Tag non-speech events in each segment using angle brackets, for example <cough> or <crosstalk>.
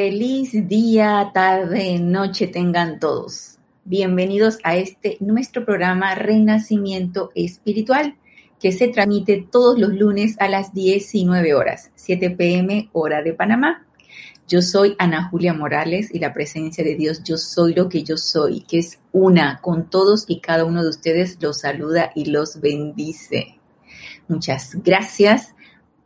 Feliz día, tarde, noche tengan todos. Bienvenidos a este nuestro programa Renacimiento Espiritual que se transmite todos los lunes a las 19 horas, 7 pm hora de Panamá. Yo soy Ana Julia Morales y la presencia de Dios, yo soy lo que yo soy, que es una con todos y cada uno de ustedes, los saluda y los bendice. Muchas gracias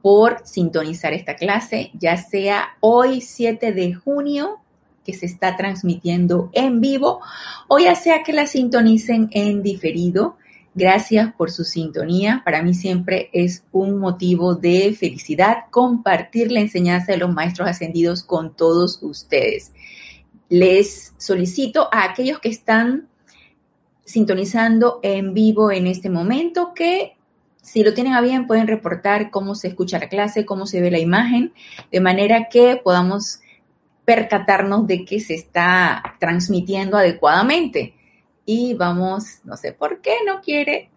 por sintonizar esta clase, ya sea hoy 7 de junio que se está transmitiendo en vivo o ya sea que la sintonicen en diferido. Gracias por su sintonía. Para mí siempre es un motivo de felicidad compartir la enseñanza de los maestros ascendidos con todos ustedes. Les solicito a aquellos que están sintonizando en vivo en este momento que si lo tienen a bien pueden reportar cómo se escucha la clase, cómo se ve la imagen, de manera que podamos percatarnos de que se está transmitiendo adecuadamente y vamos, no sé por qué no quiere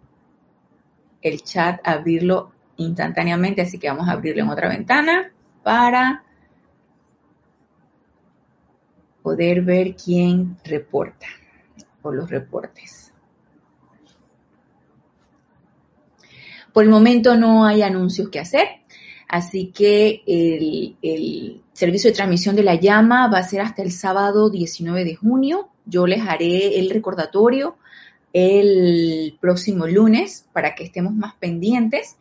el chat abrirlo instantáneamente, así que vamos a abrirlo en otra ventana para poder ver quién reporta por los reportes. Por el momento no hay anuncios que hacer, así que el, servicio de transmisión de la llama va a ser hasta el sábado 19 de junio yo les haré el recordatorio el próximo lunes para que estemos más pendientes.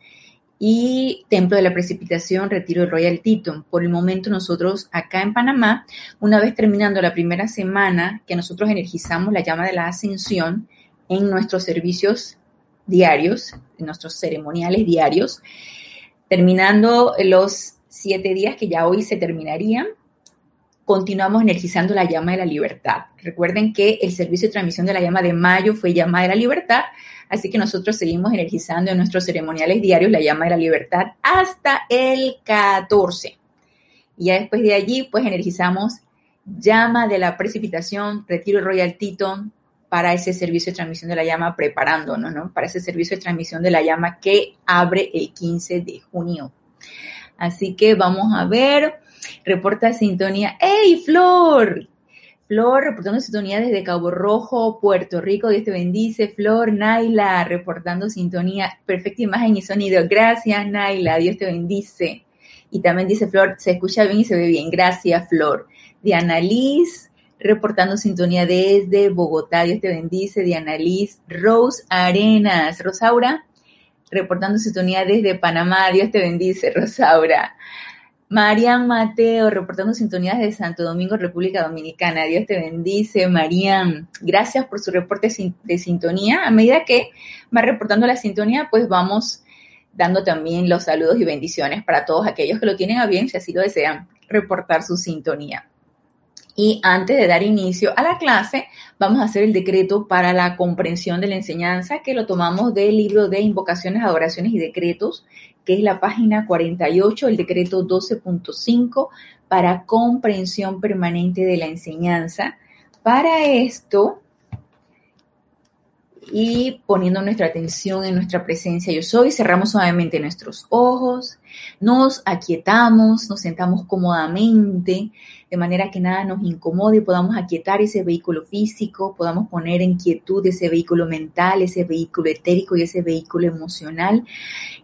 Y Templo de la Precipitación, Retiro del Royal Teton. Por el momento nosotros acá en Panamá, una vez terminando la primera semana que nosotros energizamos la llama de la ascensión en nuestros servicios diarios, nuestros ceremoniales diarios, terminando los siete días que ya hoy se terminarían, continuamos energizando la llama de la libertad. Recuerden que el servicio de transmisión de la llama de mayo fue llama de la libertad, así que nosotros seguimos energizando en nuestros ceremoniales diarios la llama de la libertad hasta el 14. Y ya después de allí, pues energizamos llama de la precipitación, retiro Royal Teton para ese servicio de transmisión de la llama, preparándonos, ¿no? Para ese servicio de transmisión de la llama que abre el 15 de junio. Así que vamos a ver reporta sintonía. ¡Hey, Flor! Flor, reportando sintonía desde Cabo Rojo, Puerto Rico. Dios te bendice. Flor, Naila, reportando sintonía. Perfecta imagen y sonido. Gracias, Naila. Dios te bendice. Y también dice Flor, se escucha bien y se ve bien. Gracias, Flor. Diana Liz, reportando sintonía desde Bogotá. Dios te bendice. Diana Liz. Rose Arenas. Rosaura, reportando sintonía desde Panamá. Dios te bendice, Rosaura. Marian Mateo, reportando sintonías de Santo Domingo, República Dominicana. Dios te bendice, Marian. Gracias por su reporte de sintonía. A medida que va reportando la sintonía, pues vamos dando también los saludos y bendiciones para todos aquellos que lo tienen a bien, si así lo desean, reportar su sintonía. Y antes de dar inicio a la clase, vamos a hacer el decreto para la comprensión de la enseñanza, que lo tomamos del libro de invocaciones, adoraciones y decretos, que es la página 48, el decreto 12.5, para comprensión permanente de la enseñanza. Para esto, y poniendo nuestra atención en nuestra presencia yo soy, cerramos suavemente nuestros ojos, nos aquietamos, nos sentamos cómodamente, de manera que nada nos incomode, podamos aquietar ese vehículo físico, podamos poner en quietud ese vehículo mental, ese vehículo etérico y ese vehículo emocional,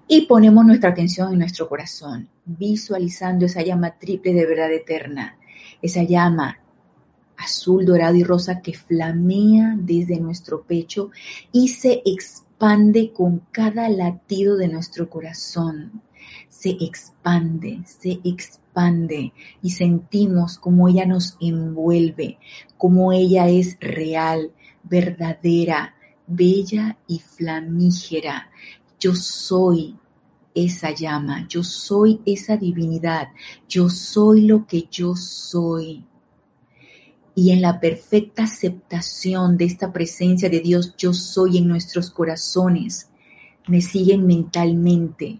y ponemos nuestra atención en nuestro corazón, visualizando esa llama triple de verdad eterna, esa llama azul, dorado y rosa que flamea desde nuestro pecho y se expande con cada latido de nuestro corazón. Se expande, se expande y sentimos como ella nos envuelve, como ella es real, verdadera, bella y flamígera. Yo soy esa llama, yo soy esa divinidad, yo soy lo que yo soy y en la perfecta aceptación de esta presencia de Dios yo soy en nuestros corazones, me siguen mentalmente.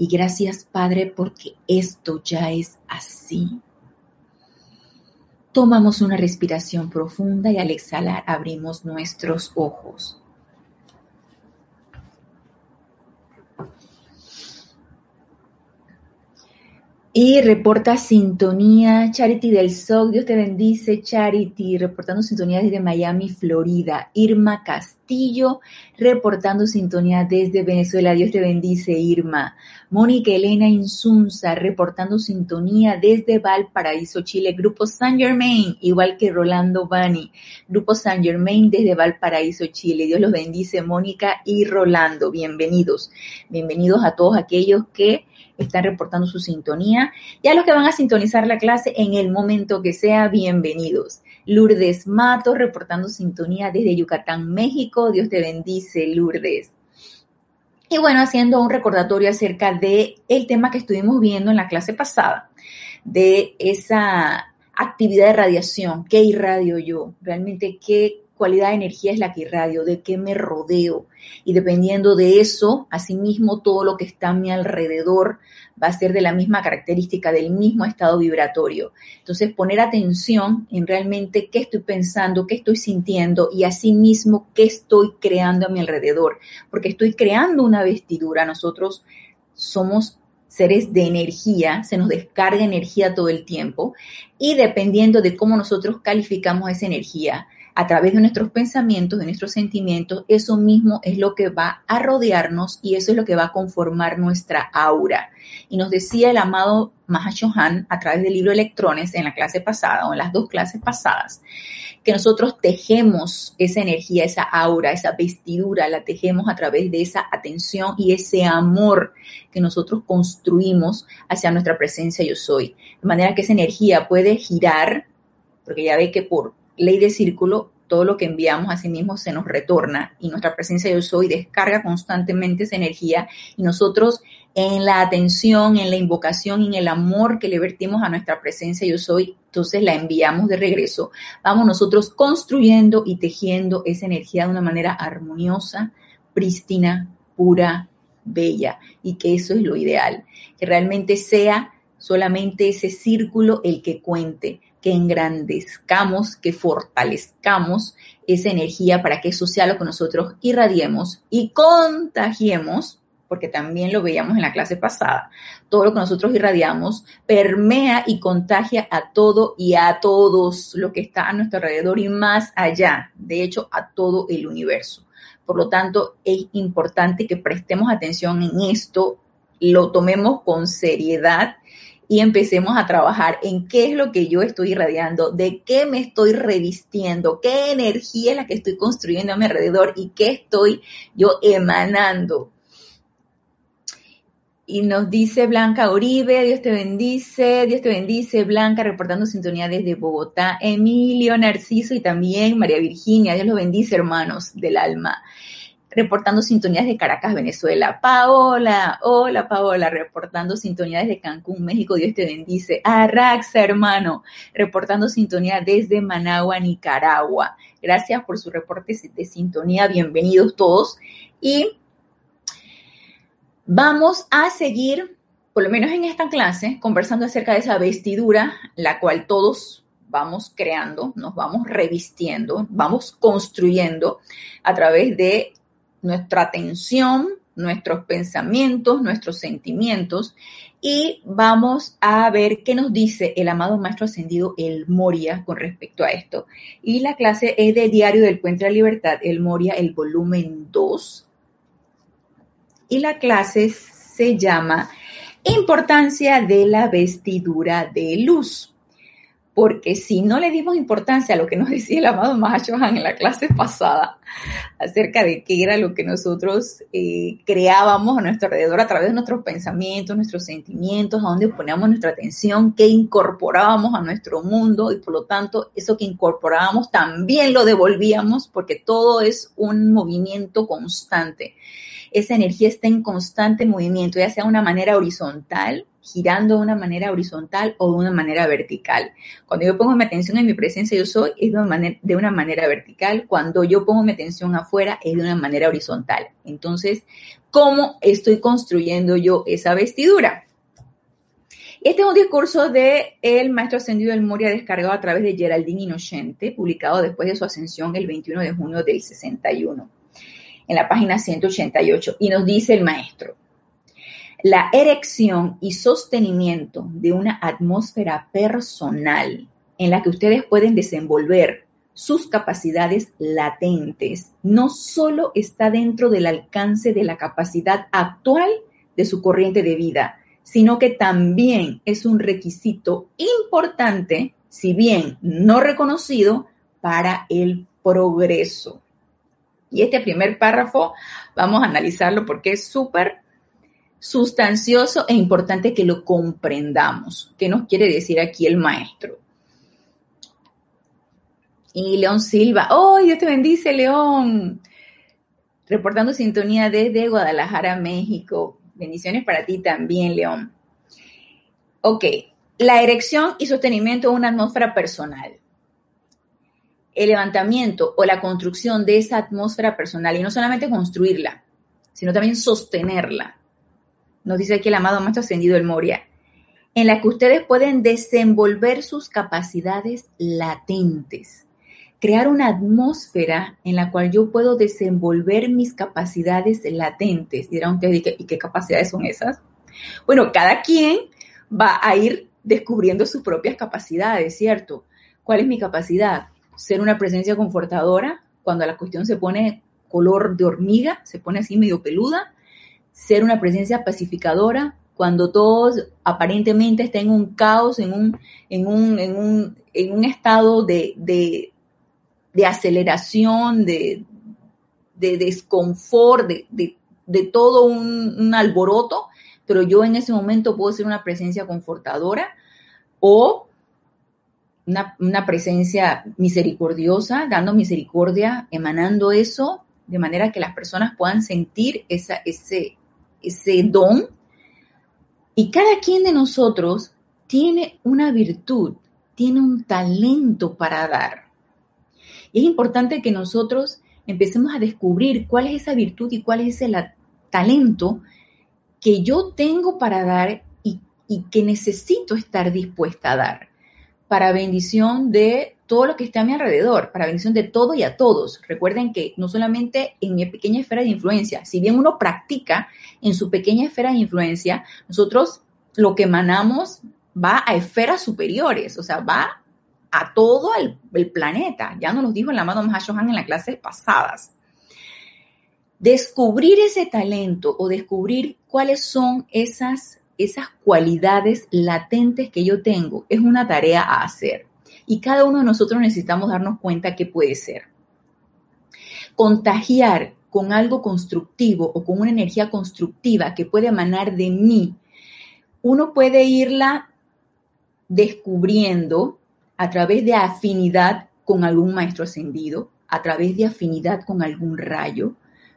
Y gracias Padre porque esto ya es así. Tomamos una respiración profunda y al exhalar abrimos nuestros ojos. Y reporta sintonía Charity del SOC. Dios te bendice, Charity. Reportando sintonía desde Miami, Florida. Irma Castillo, reportando sintonía desde Venezuela. Dios te bendice, Irma. Mónica Elena Insunza, reportando sintonía desde Valparaíso, Chile. Grupo San Germain, igual que Rolando Bani. Grupo San Germain desde Valparaíso, Chile. Dios los bendice, Mónica y Rolando. Bienvenidos. Bienvenidos a todos aquellos que están reportando su sintonía. Y a los que van a sintonizar la clase en el momento que sea, bienvenidos. Lourdes Mato, reportando sintonía desde Yucatán, México. Dios te bendice, Lourdes. Y bueno, haciendo un recordatorio acerca de el tema que estuvimos viendo en la clase pasada, de esa actividad de radiación, qué irradio yo, realmente qué cualidad de energía es la que irradio, de qué me rodeo. Y dependiendo de eso, asimismo, todo lo que está a mi alrededor va a ser de la misma característica, del mismo estado vibratorio. Entonces, poner atención en realmente qué estoy pensando, qué estoy sintiendo y asimismo qué estoy creando a mi alrededor. Porque estoy creando una vestidura. Nosotros somos seres de energía, se nos descarga energía todo el tiempo y dependiendo de cómo nosotros calificamos esa energía, a través de nuestros pensamientos, de nuestros sentimientos, eso mismo es lo que va a rodearnos y eso es lo que va a conformar nuestra aura. Y nos decía el amado Mahashohan a través del libro Electrones en la clase pasada o en las dos clases pasadas, que nosotros tejemos esa energía, esa aura, esa vestidura, la tejemos a través de esa atención y ese amor que nosotros construimos hacia nuestra presencia yo soy. De manera que esa energía puede girar, porque ya ve que por ley de círculo, todo lo que enviamos a sí mismo se nos retorna y nuestra presencia yo soy descarga constantemente esa energía y nosotros en la atención, en la invocación en el amor que le vertimos a nuestra presencia yo soy, entonces la enviamos de regreso. Vamos nosotros construyendo y tejiendo esa energía de una manera armoniosa, prístina, pura, bella y que eso es lo ideal, que realmente sea solamente ese círculo el que cuente, que engrandezcamos, que fortalezcamos esa energía para que eso sea lo que nosotros irradiemos y contagiemos, porque también lo veíamos en la clase pasada, todo lo que nosotros irradiamos permea y contagia a todo y a todos lo que está a nuestro alrededor y más allá, de hecho a todo el universo. Por lo tanto, es importante que prestemos atención en esto, lo tomemos con seriedad y empecemos a trabajar en qué es lo que yo estoy irradiando, de qué me estoy revistiendo, qué energía es la que estoy construyendo a mi alrededor y qué estoy yo emanando. Y nos dice Blanca Uribe, Dios te bendice, Dios te bendice, Blanca, reportando sintonía desde Bogotá, Emilio, Narciso y también María Virginia, Dios los bendice, hermanos del alma reportando sintonías de Caracas, Venezuela. Paola, hola Paola, reportando sintonías de Cancún, México, Dios te bendice. Arraxa, hermano, reportando sintonía desde Managua, Nicaragua. Gracias por su reporte de sintonía, bienvenidos todos. Y vamos a seguir, por lo menos en esta clase, conversando acerca de esa vestidura, la cual todos vamos creando, nos vamos revistiendo, vamos construyendo a través de nuestra atención, nuestros pensamientos, nuestros sentimientos y vamos a ver qué nos dice el amado Maestro Ascendido, el Moria, con respecto a esto. Y la clase es de Diario del Puente de la Libertad, el Moria, el volumen 2. y la clase se llama Importancia de la vestidura de luz porque si no le dimos importancia a lo que nos <laughs> decía el amado Mahashohan en la clase pasada acerca de qué era lo que nosotros eh, creábamos a nuestro alrededor a través de nuestros pensamientos, nuestros sentimientos, a dónde poníamos nuestra atención, qué incorporábamos a nuestro mundo y por lo tanto eso que incorporábamos también lo devolvíamos porque todo es un movimiento constante. Esa energía está en constante movimiento, ya sea de una manera horizontal girando de una manera horizontal o de una manera vertical. Cuando yo pongo mi atención en mi presencia yo soy, es de una, manera, vertical. Cuando yo pongo mi atención afuera, es de una manera horizontal. Entonces, ¿cómo estoy construyendo yo esa vestidura? Este es un discurso de el maestro ascendido del Moria descargado a través de Geraldine Inocente, publicado después de su ascensión el 21 de junio del 61, en la página 188. Y nos dice el maestro, la erección y sostenimiento de una atmósfera personal en la que ustedes pueden desenvolver sus capacidades latentes no solo está dentro del alcance de la capacidad actual de su corriente de vida, sino que también es un requisito importante, si bien no reconocido, para el progreso. Y este primer párrafo vamos a analizarlo porque es súper sustancioso e importante que lo comprendamos. ¿Qué nos quiere decir aquí el maestro? Y León Silva, ¡oh, Dios te bendice, León! Reportando sintonía desde Guadalajara, México. Bendiciones para ti también, León. Ok, la erección y sostenimiento de una atmósfera personal. El levantamiento o la construcción de esa atmósfera personal, y no solamente construirla, sino también sostenerla nos dice aquí el amado Maestro Ascendido el Moria, en la que ustedes pueden desenvolver sus capacidades latentes, crear una atmósfera en la cual yo puedo desenvolver mis capacidades latentes. Dirán ustedes, ¿y qué, capacidades son esas? Bueno, cada quien va a ir descubriendo sus propias capacidades, ¿cierto? ¿Cuál es mi capacidad? Ser una presencia confortadora cuando la cuestión se pone color de hormiga, se pone así medio peluda, ser una presencia pacificadora cuando todos aparentemente están en un caos, en un, en un, en un, en un estado de, de, de aceleración, de, de desconfort, de, de todo un, un, alboroto, pero yo en ese momento puedo ser una presencia confortadora o una, presencia misericordiosa, dando misericordia, emanando eso, de manera que las personas puedan sentir esa, ese, don. Y cada quien de nosotros tiene una virtud, tiene un talento para dar. Es importante que nosotros empecemos a descubrir cuál es esa virtud y cuál es ese talento que yo tengo para dar y que necesito estar dispuesta a dar para bendición de todo lo que está a mi alrededor, para bendición de todo y a todos. Recuerden que no solamente en mi pequeña esfera de influencia, si bien uno practica en su pequeña esfera de influencia, nosotros lo que emanamos va a esferas superiores, o sea, va a todo el, planeta. Ya nos lo dijo el amado Mahashohan en las clases pasadas. Descubrir ese talento o descubrir cuáles son esas, esas cualidades latentes que yo tengo es una tarea a hacer y cada uno de nosotros necesitamos darnos cuenta que puede ser. Contagiar con algo constructivo o con una energía constructiva que puede emanar de mí, uno puede irla descubriendo a través de afinidad con algún maestro ascendido, a través de afinidad con algún rayo,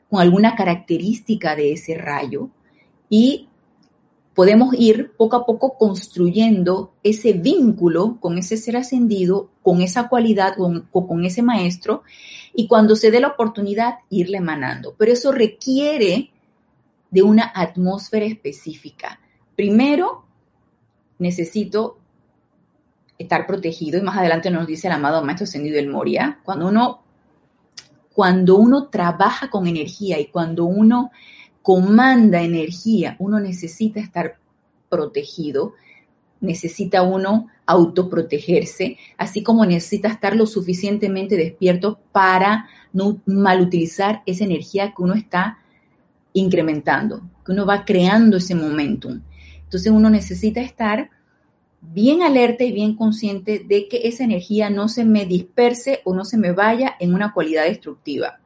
con alguna característica de ese rayo y podemos ir poco a poco construyendo ese vínculo con ese ser ascendido, con esa cualidad o con, ese maestro, y cuando se dé la oportunidad, irle emanando. Pero eso requiere de una atmósfera específica. Primero, necesito estar protegido, y más adelante nos dice el amado maestro ascendido del Moria, cuando uno, cuando uno trabaja con energía y cuando uno comanda energía, uno necesita estar protegido, necesita uno autoprotegerse, así como necesita estar lo suficientemente despierto para no malutilizar esa energía que uno está incrementando, que uno va creando ese momentum. Entonces uno necesita estar bien alerta y bien consciente de que esa energía no se me disperse o no se me vaya en una cualidad destructiva.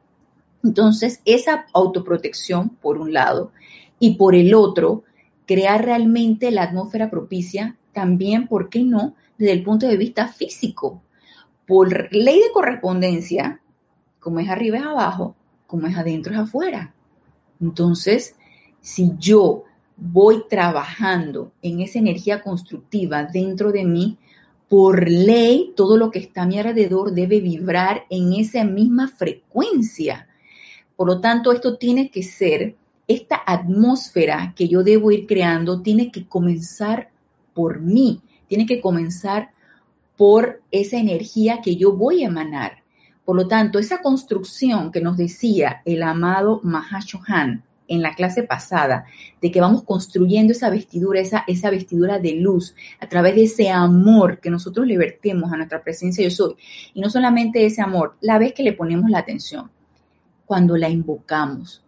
Entonces, esa autoprotección, por un lado, y por el otro, crear realmente la atmósfera propicia, también, ¿por qué no?, desde el punto de vista físico. Por ley de correspondencia, como es arriba es abajo, como es adentro es afuera. Entonces, si yo voy trabajando en esa energía constructiva dentro de mí, por ley, todo lo que está a mi alrededor debe vibrar en esa misma frecuencia. Por lo tanto, esto tiene que ser, esta atmósfera que yo debo ir creando, tiene que comenzar por mí, tiene que comenzar por esa energía que yo voy a emanar. Por lo tanto, esa construcción que nos decía el amado Mahashohan, en la clase pasada, de que vamos construyendo esa vestidura, esa, esa vestidura de luz, a través de ese amor que nosotros le vertemos a nuestra presencia yo soy. Y no solamente ese amor, la vez que le ponemos la atención, cuando la invocamos,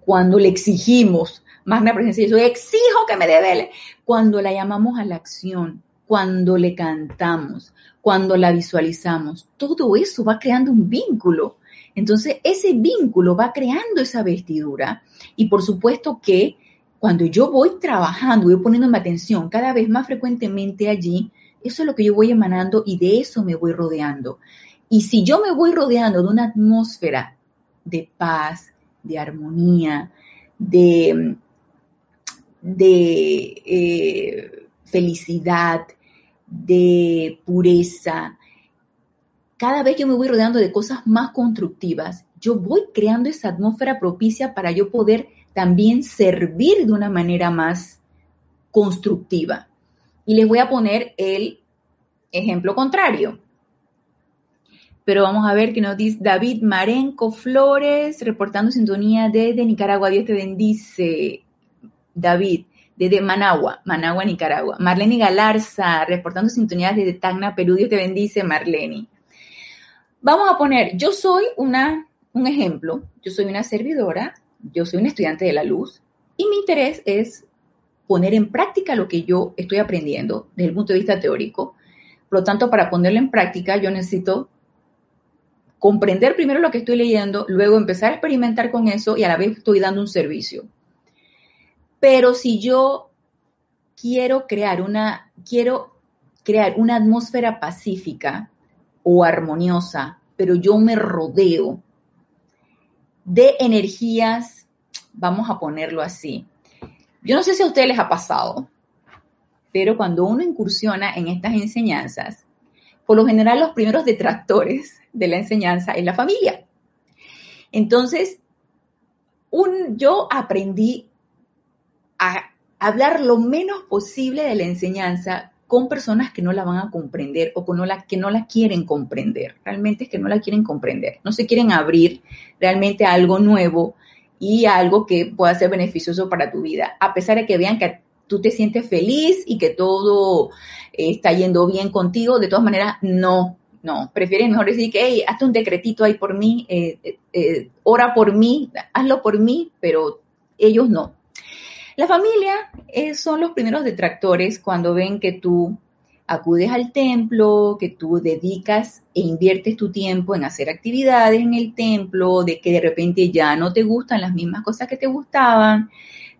cuando le exigimos, magna presencia. Yo exijo que me devele, cuando la llamamos a la acción, cuando le cantamos, cuando la visualizamos, todo eso va creando un vínculo. Entonces, ese vínculo va creando esa vestidura. Y por supuesto que cuando yo voy trabajando, voy poniéndome atención cada vez más frecuentemente allí, eso es lo que yo voy emanando y de eso me voy rodeando. Y si yo me voy rodeando de una atmósfera de paz, de armonía, de, de eh, felicidad, de pureza, cada vez que me voy rodeando de cosas más constructivas, yo voy creando esa atmósfera propicia para yo poder también servir de una manera más constructiva. Y les voy a poner el ejemplo contrario. Pero vamos a ver qué nos dice David Marenco Flores, reportando sintonía desde Nicaragua. Dios te bendice, David, desde Managua, Managua, Nicaragua. Marlene Galarza, reportando sintonía desde Tacna, Perú. Dios te bendice, Marlene. Vamos a poner, yo soy una, un ejemplo, yo soy una servidora, yo soy un estudiante de la luz y mi interés es poner en práctica lo que yo estoy aprendiendo desde el punto de vista teórico. Por lo tanto, para ponerlo en práctica, yo necesito comprender primero lo que estoy leyendo, luego empezar a experimentar con eso y a la vez estoy dando un servicio. Pero si yo quiero crear una, quiero crear una atmósfera pacífica, o armoniosa, pero yo me rodeo de energías, vamos a ponerlo así. Yo no sé si a ustedes les ha pasado, pero cuando uno incursiona en estas enseñanzas, por lo general los primeros detractores de la enseñanza es la familia. Entonces, yo aprendí a hablar lo menos posible de la enseñanza con personas que no la van a comprender o con la, que no la quieren comprender. Realmente es que no la quieren comprender. No se quieren abrir realmente a algo nuevo y a algo que pueda ser beneficioso para tu vida. A pesar de que vean que tú te sientes feliz y que todo eh, está yendo bien contigo, de todas maneras, no, no. Prefieren mejor decir que, hey, hazte un decretito ahí por mí, eh, eh, ora por mí, hazlo por mí, pero ellos no. La familia son los primeros detractores cuando ven que tú acudes al templo, que tú dedicas e inviertes tu tiempo en hacer actividades en el templo, de que de repente ya no te gustan las mismas cosas que te gustaban,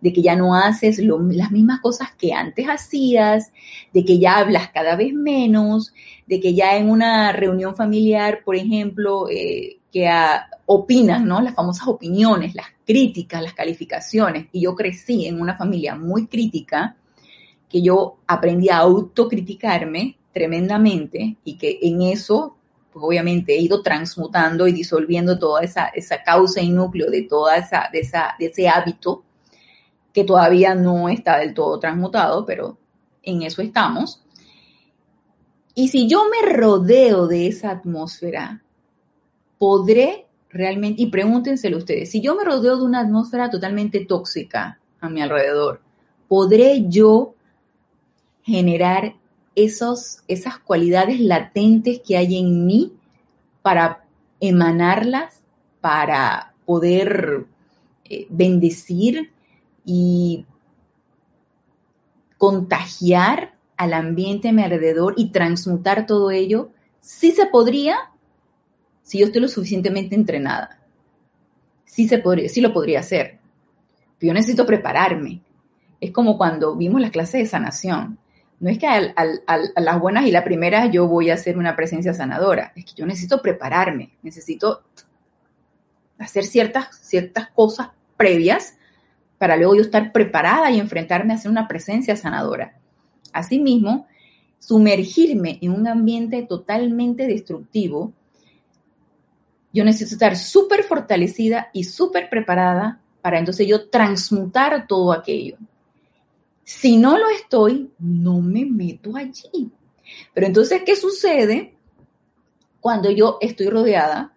de que ya no haces las mismas cosas que antes hacías, de que ya hablas cada vez menos, de que ya en una reunión familiar, por ejemplo, eh, que opinan, ¿no? Las famosas opiniones, las críticas, las calificaciones. Y yo crecí en una familia muy crítica, que yo aprendí a autocriticarme tremendamente y que en eso, pues obviamente he ido transmutando y disolviendo toda esa, esa causa y núcleo de toda esa, de esa, de ese hábito que todavía no está del todo transmutado, pero en eso estamos. Y si yo me rodeo de esa atmósfera, podré realmente, y pregúntenselo ustedes, si yo me rodeo de una atmósfera totalmente tóxica a mi alrededor, ¿podré yo generar esos, esas cualidades latentes que hay en mí para emanarlas, para poder eh, bendecir y contagiar al ambiente a mi alrededor y transmutar todo ello, sí se podría si yo estoy lo suficientemente entrenada. Sí, se podría, sí lo podría hacer. Pero yo necesito prepararme. Es como cuando vimos las clases de sanación. No es que a, las buenas y la primera yo voy a hacer una presencia sanadora. Es que yo necesito prepararme. Necesito hacer ciertas, ciertas cosas previas para luego yo estar preparada y enfrentarme a hacer una presencia sanadora. Asimismo, sumergirme en un ambiente totalmente destructivo, yo necesito estar súper fortalecida y súper preparada para entonces yo transmutar todo aquello. Si no lo estoy, no me meto allí. Pero entonces, ¿qué sucede cuando yo estoy rodeada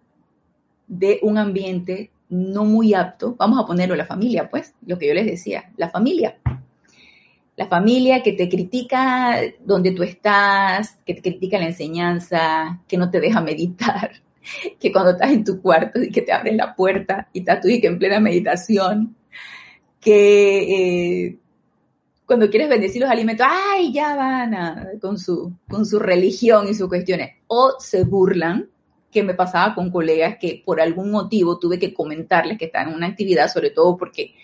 de un ambiente no muy apto? Vamos a ponerlo la familia, pues, lo que yo les decía, la familia la familia que te critica donde tú estás, que te critica la enseñanza, que no te deja meditar, <laughs> que cuando estás en tu cuarto y que te abren la puerta y estás tú y que en plena meditación, que eh, cuando quieres bendecir los alimentos, ay, ya van con, su, con su religión y sus cuestiones, o se burlan, que me pasaba con colegas que por algún motivo tuve que comentarles que están en una actividad, sobre todo porque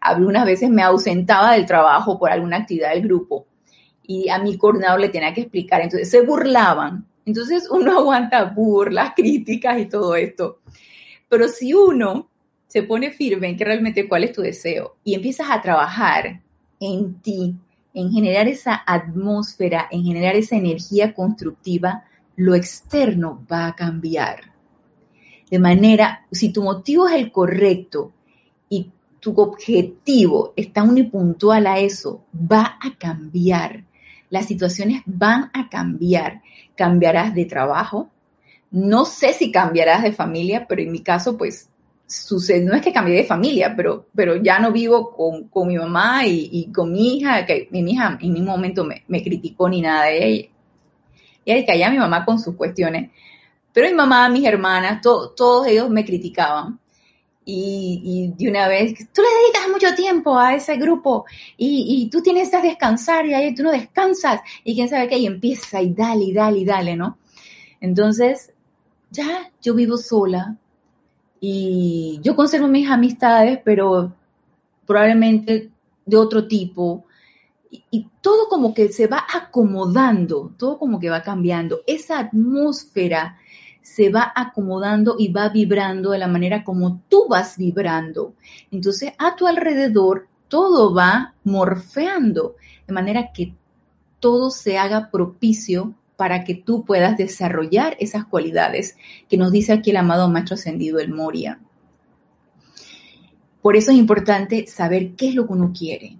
algunas veces me ausentaba del trabajo por alguna actividad del grupo y a mi coordinador le tenía que explicar, entonces se burlaban. Entonces uno <laughs> aguanta burlas, críticas y todo esto. Pero si uno se pone firme en que realmente cuál es tu deseo y empiezas a trabajar en ti, en generar esa atmósfera, en generar esa energía constructiva, lo externo va a cambiar. De manera, si tu motivo es el correcto y tu objetivo está unipuntual a eso, va a cambiar. Las situaciones van a cambiar. Cambiarás de trabajo. No sé si cambiarás de familia, pero en mi caso, pues, sucede, no es que cambié de familia, pero, pero ya no vivo con, mi mamá y, con mi hija, que mi hija en ningún momento me, criticó ni nada de ella. Y que allá mi mamá con sus cuestiones. Pero mi mamá, mis hermanas, todos ellos me criticaban y, de una vez, tú le dedicas mucho tiempo a ese grupo y, tú tienes que descansar y ahí tú no descansas y quién sabe qué, y empieza y dale y dale y dale, ¿no? Entonces, ya yo vivo sola y yo conservo mis amistades, pero probablemente de otro tipo. Y todo como que se va acomodando, todo como que va cambiando. Esa atmósfera se va acomodando y va vibrando de la manera como tú vas vibrando. Entonces, a tu alrededor, todo va morfeando, de manera que todo se haga propicio para que tú puedas desarrollar esas cualidades que nos dice aquí el amado Maestro Ascendido, el Moria. Por eso es importante saber qué es lo que uno quiere.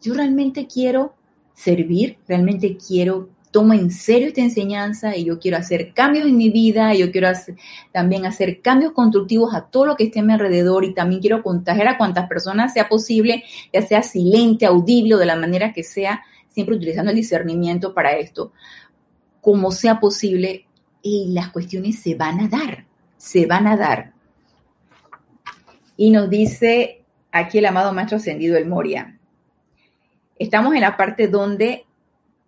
Yo realmente quiero servir, realmente quiero tomo en serio esta enseñanza y yo quiero hacer cambios en mi vida, y yo quiero también hacer cambios constructivos a todo lo que esté a mi alrededor y también quiero contagiar a cuantas personas sea posible, ya sea silente, audible o de la manera que sea, siempre utilizando el discernimiento para esto, como sea posible y las cuestiones se van a dar, se van a dar. Y nos dice aquí el amado Maestro Ascendido El Moria. Estamos en la parte donde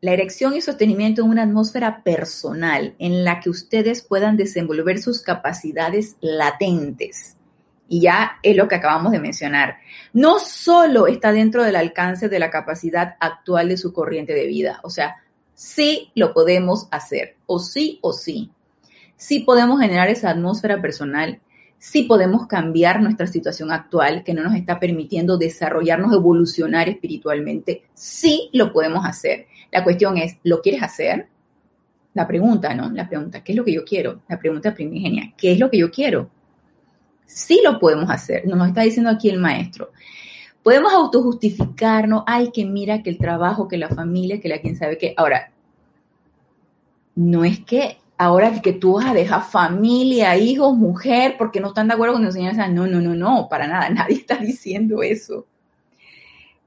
la erección y sostenimiento en una atmósfera personal en la que ustedes puedan desenvolver sus capacidades latentes. Y ya es lo que acabamos de mencionar. No solo está dentro del alcance de la capacidad actual de su corriente de vida. O sea, sí lo podemos hacer. O sí o sí. Sí podemos generar esa atmósfera personal sí podemos cambiar nuestra situación actual que no nos está permitiendo desarrollarnos, evolucionar espiritualmente. Sí lo podemos hacer. La cuestión es, ¿lo quieres hacer? La pregunta, ¿no? La pregunta, ¿qué es lo que yo quiero? La pregunta primigenia, ¿qué es lo que yo quiero? Sí lo podemos hacer, nos lo está diciendo aquí el maestro. Podemos autojustificarnos, ay, que mira que el trabajo, que la familia, que la quien sabe qué. Ahora, no es que ahora que tú vas a dejar familia, hijos, mujer, porque no están de acuerdo con la enseñanza. No, no, no, no, para nada, <laughs> nadie está diciendo eso.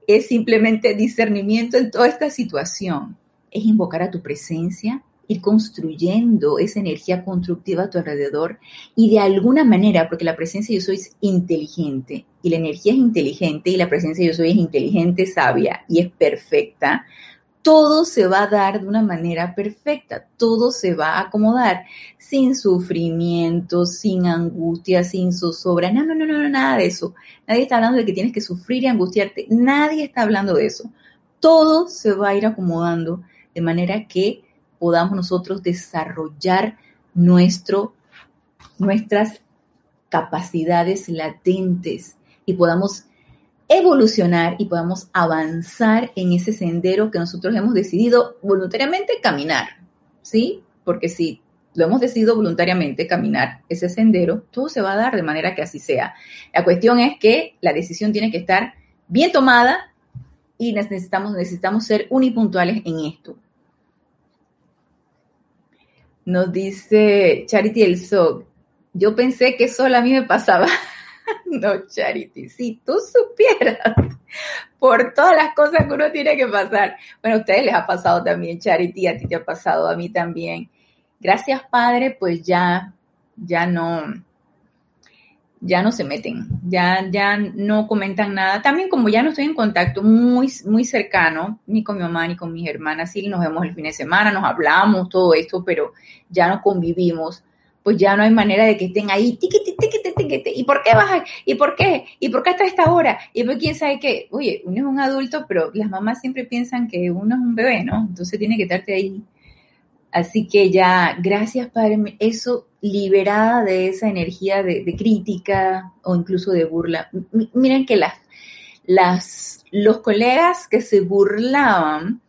Es simplemente discernimiento en toda esta situación. Es invocar a tu presencia ir construyendo esa energía constructiva a tu alrededor y de alguna manera, porque la presencia yo soy es inteligente y la energía es inteligente y la presencia yo soy es inteligente, sabia y es perfecta, todo se va a dar de una manera perfecta, todo se va a acomodar sin sufrimiento, sin angustia, sin zozobra, no, no, no, no, nada de eso. Nadie está hablando de que tienes que sufrir y angustiarte, nadie está hablando de eso. Todo se va a ir acomodando de manera que podamos nosotros desarrollar nuestro, nuestras capacidades latentes y podamos evolucionar y podamos avanzar en ese sendero que nosotros hemos decidido voluntariamente caminar, ¿sí? Porque si lo hemos decidido voluntariamente caminar ese sendero, todo se va a dar de manera que así sea. La cuestión es que la decisión tiene que estar bien tomada y necesitamos, necesitamos ser unipuntuales en esto. Nos dice Charity El Sog, yo pensé que solo a mí me pasaba. <laughs> <laughs> no, Charity, si tú supieras por todas las cosas que uno tiene que pasar. Bueno, a ustedes les ha pasado también, Charity, a ti te ha pasado, a mí también. Gracias, Padre, pues ya, ya no, ya no se meten, ya, ya no comentan nada. También como ya no estoy en contacto muy, muy cercano, ni con mi mamá ni con mis hermanas, sí nos vemos el fin de semana, nos hablamos, todo esto, pero ya no convivimos pues ya no hay manera de que estén ahí, ¿y por qué vas? ¿Y por qué? ¿Y por qué hasta esta hora? Y pues quién sabe qué, oye, uno es un adulto, pero las mamás siempre piensan que uno es un bebé, ¿no? Entonces tiene que estarte ahí. Así que ya, gracias Padre, eso liberada de esa energía de, crítica o incluso de burla. miren que las, las, los colegas que se burlaban,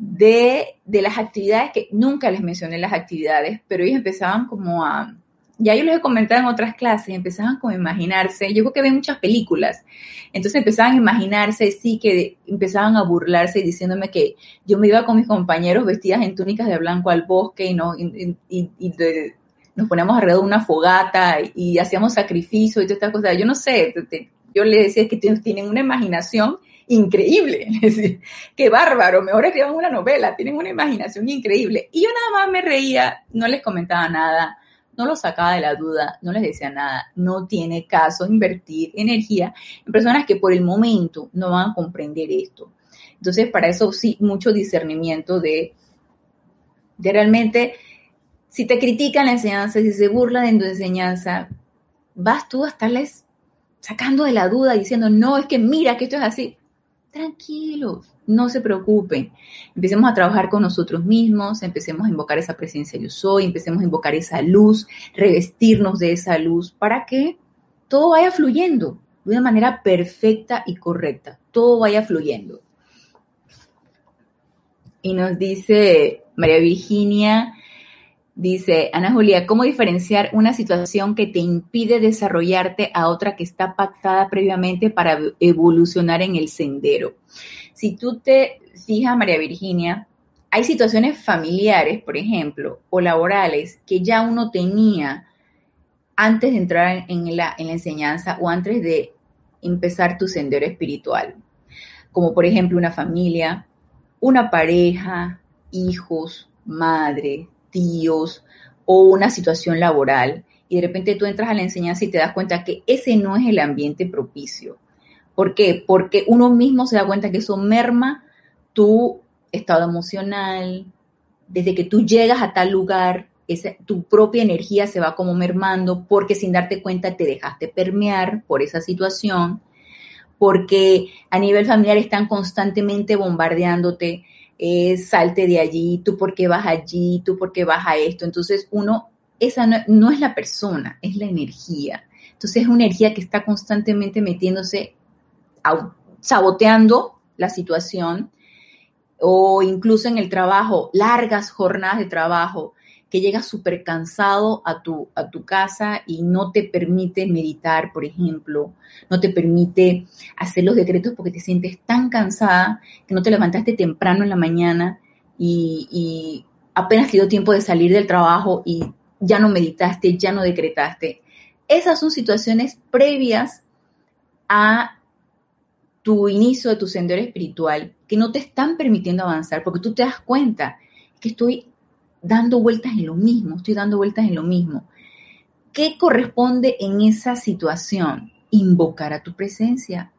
de, las actividades que nunca les mencioné las actividades, pero ellos empezaban como a, ya yo les he comentado en otras clases, empezaban como a imaginarse, yo creo que ven muchas películas, entonces empezaban a imaginarse, sí, que empezaban a burlarse diciéndome que yo me iba con mis compañeros vestidas en túnicas de blanco al bosque y, no, y, nos poníamos alrededor de una fogata y, hacíamos sacrificio y todas estas cosas. Yo no sé, yo les decía que tienen una imaginación increíble. <laughs> Es decir, qué bárbaro, mejor escriban una novela, tienen una imaginación increíble. Y yo nada más me reía, no les comentaba nada, no los sacaba de la duda, no les decía nada. No tiene caso invertir energía en personas que por el momento no van a comprender esto. Entonces, para eso sí, mucho discernimiento de, de realmente, si te critican la enseñanza, si se burlan de tu enseñanza, vas tú a estarles sacando de la duda, diciendo, no, es que mira que esto es así tranquilos, no se preocupen. Empecemos a trabajar con nosotros mismos, empecemos a invocar esa presencia yo soy, empecemos a invocar esa luz, revestirnos de esa luz para que todo vaya fluyendo de una manera perfecta y correcta, todo vaya fluyendo. Y nos dice María Virginia, Dice Ana Julia, ¿cómo diferenciar una situación que te impide desarrollarte a otra que está pactada previamente para evolucionar en el sendero? Si tú te fijas, María Virginia, hay situaciones familiares, por ejemplo, o laborales que ya uno tenía antes de entrar en la, en la enseñanza o antes de empezar tu sendero espiritual, como por ejemplo una familia, una pareja, hijos, madre, tíos o una situación laboral y de repente tú entras a la enseñanza y te das cuenta que ese no es el ambiente propicio. ¿Por qué? Porque uno mismo se da cuenta que eso merma tu estado emocional, desde que tú llegas a tal lugar, tu propia energía se va como mermando porque sin darte cuenta te dejaste permear por esa situación, porque a nivel familiar están constantemente bombardeándote salte de allí, tú por qué vas allí, tú por qué vas a esto. Entonces uno, esa no, es la persona, es la energía. Entonces es una energía que está constantemente metiéndose, saboteando la situación o incluso en el trabajo, largas jornadas de trabajo, que llegas súper cansado a tu, a tu casa y no te permite meditar, por ejemplo, no te permite hacer los decretos porque te sientes tan cansada que no te levantaste temprano en la mañana y, apenas te dio tiempo de salir del trabajo y ya no meditaste, ya no decretaste. Esas son situaciones previas a tu inicio de tu sendero espiritual que no te están permitiendo avanzar porque tú te das cuenta que estoy dando vueltas en lo mismo, estoy dando vueltas en lo mismo. ¿Qué corresponde en esa situación? Invocar a tu presencia,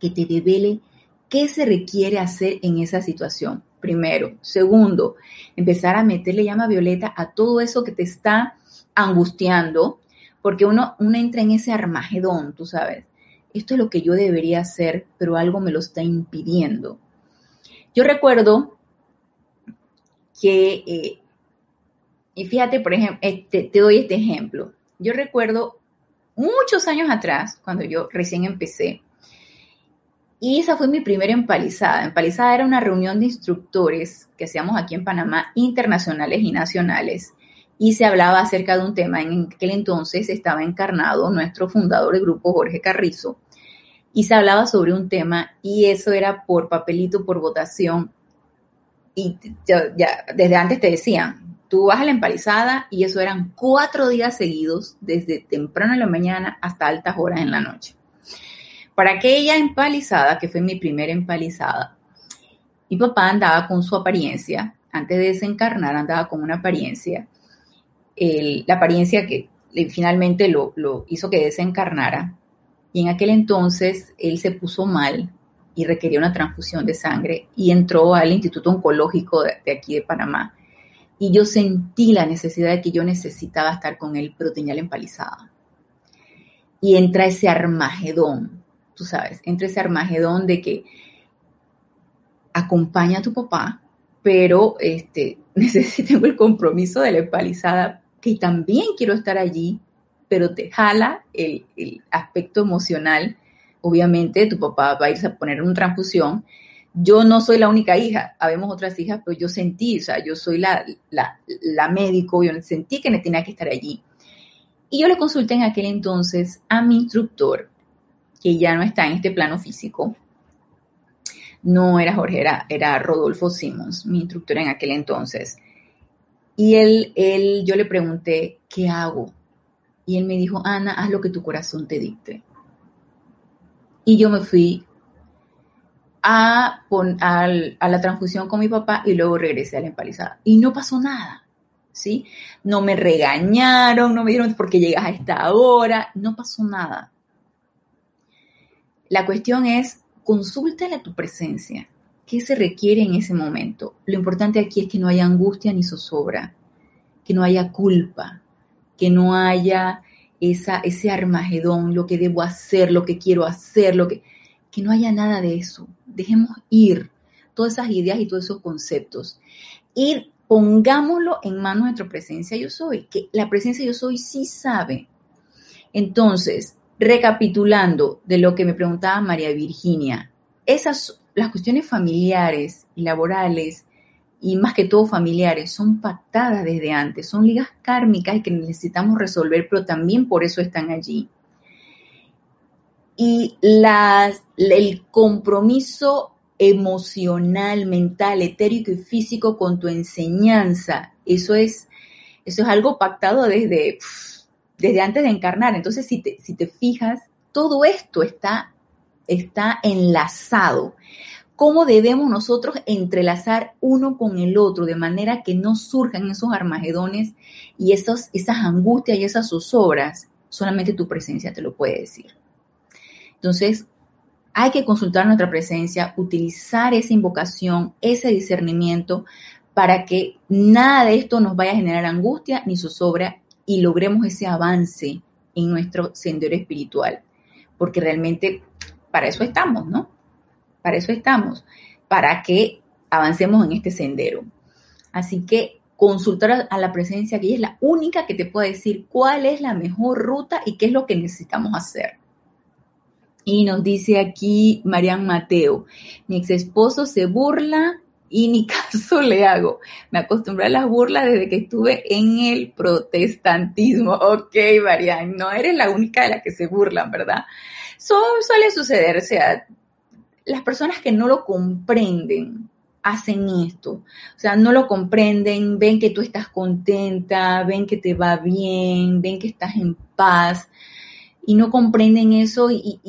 que te devele qué se requiere hacer en esa situación. Primero. Segundo, empezar a meterle llama violeta a todo eso que te está angustiando, porque uno, uno entra en ese armagedón, tú sabes. Esto es lo que yo debería hacer, pero algo me lo está impidiendo. Yo recuerdo que, eh, y fíjate, por ejemplo, este, te doy este ejemplo. Yo recuerdo muchos años atrás, cuando yo recién empecé, y esa fue mi primera empalizada. Empalizada era una reunión de instructores que hacíamos aquí en Panamá, internacionales y nacionales, y se hablaba acerca de un tema. En aquel entonces estaba encarnado nuestro fundador del grupo, Jorge Carrizo, y se hablaba sobre un tema, y eso era por papelito, por votación. Y ya, desde antes te decían, tú vas a la empalizada, y eso eran cuatro días seguidos, desde temprano en la mañana hasta altas horas en la noche. Para aquella empalizada, que fue mi primera empalizada, mi papá andaba con su apariencia, antes de desencarnar andaba con una apariencia, la apariencia que finalmente lo, hizo que desencarnara, y en aquel entonces él se puso mal y requería una transfusión de sangre y entró al Instituto Oncológico de, de, aquí de Panamá. Y yo sentí la necesidad de que yo necesitaba estar con él, pero tenía la empalizada. Y entra ese armagedón tú sabes, entre ese armagedón de que acompaña a tu papá, pero este, <laughs> necesito el compromiso de la empalizada, que también quiero estar allí, pero te jala el, aspecto emocional. Obviamente tu papá va a irse a poner una transfusión. Yo no soy la única hija, habemos otras hijas, pero yo sentí, o sea, yo soy la, la, médico, yo sentí que tenía que estar allí. Y yo le consulté en aquel entonces a mi instructor que ya no está en este plano físico. No era Jorge, era, Rodolfo Simmons, mi instructor en aquel entonces. Y él, él, yo le pregunté, ¿qué hago? Y él me dijo, Ana, haz lo que tu corazón te dicte. Y yo me fui a, a, la transfusión con mi papá y luego regresé a la empalizada. Y no pasó nada, ¿sí? No me regañaron, no me dieron porque llegas a esta hora, no pasó nada. La cuestión es, consúltale a tu presencia. ¿Qué se requiere en ese momento? Lo importante aquí es que no haya angustia ni zozobra, que no haya culpa, que no haya esa, ese armagedón, lo que debo hacer, lo que quiero hacer, lo que, que no haya nada de eso. Dejemos ir todas esas ideas y todos esos conceptos. Y pongámoslo en manos de nuestra presencia yo soy, que la presencia yo soy sí sabe. Entonces, Recapitulando de lo que me preguntaba María Virginia, esas, las cuestiones familiares y laborales, y más que todo familiares, son pactadas desde antes, son ligas kármicas que necesitamos resolver, pero también por eso están allí. Y el compromiso emocional, mental, etérico y físico con tu enseñanza, eso es, eso es algo pactado desde desde antes de encarnar. Entonces, si te, si te fijas, todo esto está, está enlazado. ¿Cómo debemos nosotros entrelazar uno con el otro de manera que no surjan esos armagedones y esos, esas angustias y esas zozobras? Solamente tu presencia te lo puede decir. Entonces, hay que consultar nuestra presencia, utilizar esa invocación, ese discernimiento, para que nada de esto nos vaya a generar angustia ni zozobra y logremos ese avance en nuestro sendero espiritual. Porque realmente para eso estamos, ¿no? Para eso estamos, para que avancemos en este sendero. Así que consultar a la presencia, que es la única que te puede decir cuál es la mejor ruta y qué es lo que necesitamos hacer. Y nos dice aquí Marian Mateo, mi ex esposo se burla y ni <laughs> caso le hago. Me acostumbré a las burlas desde que estuve en el protestantismo. Ok, Marian, no eres la única de la que se burlan, ¿verdad? suele suceder, o sea, las personas que no lo comprenden hacen esto. O sea, no lo comprenden, ven que tú estás contenta, ven que te va bien, ven que estás en paz y no comprenden eso y,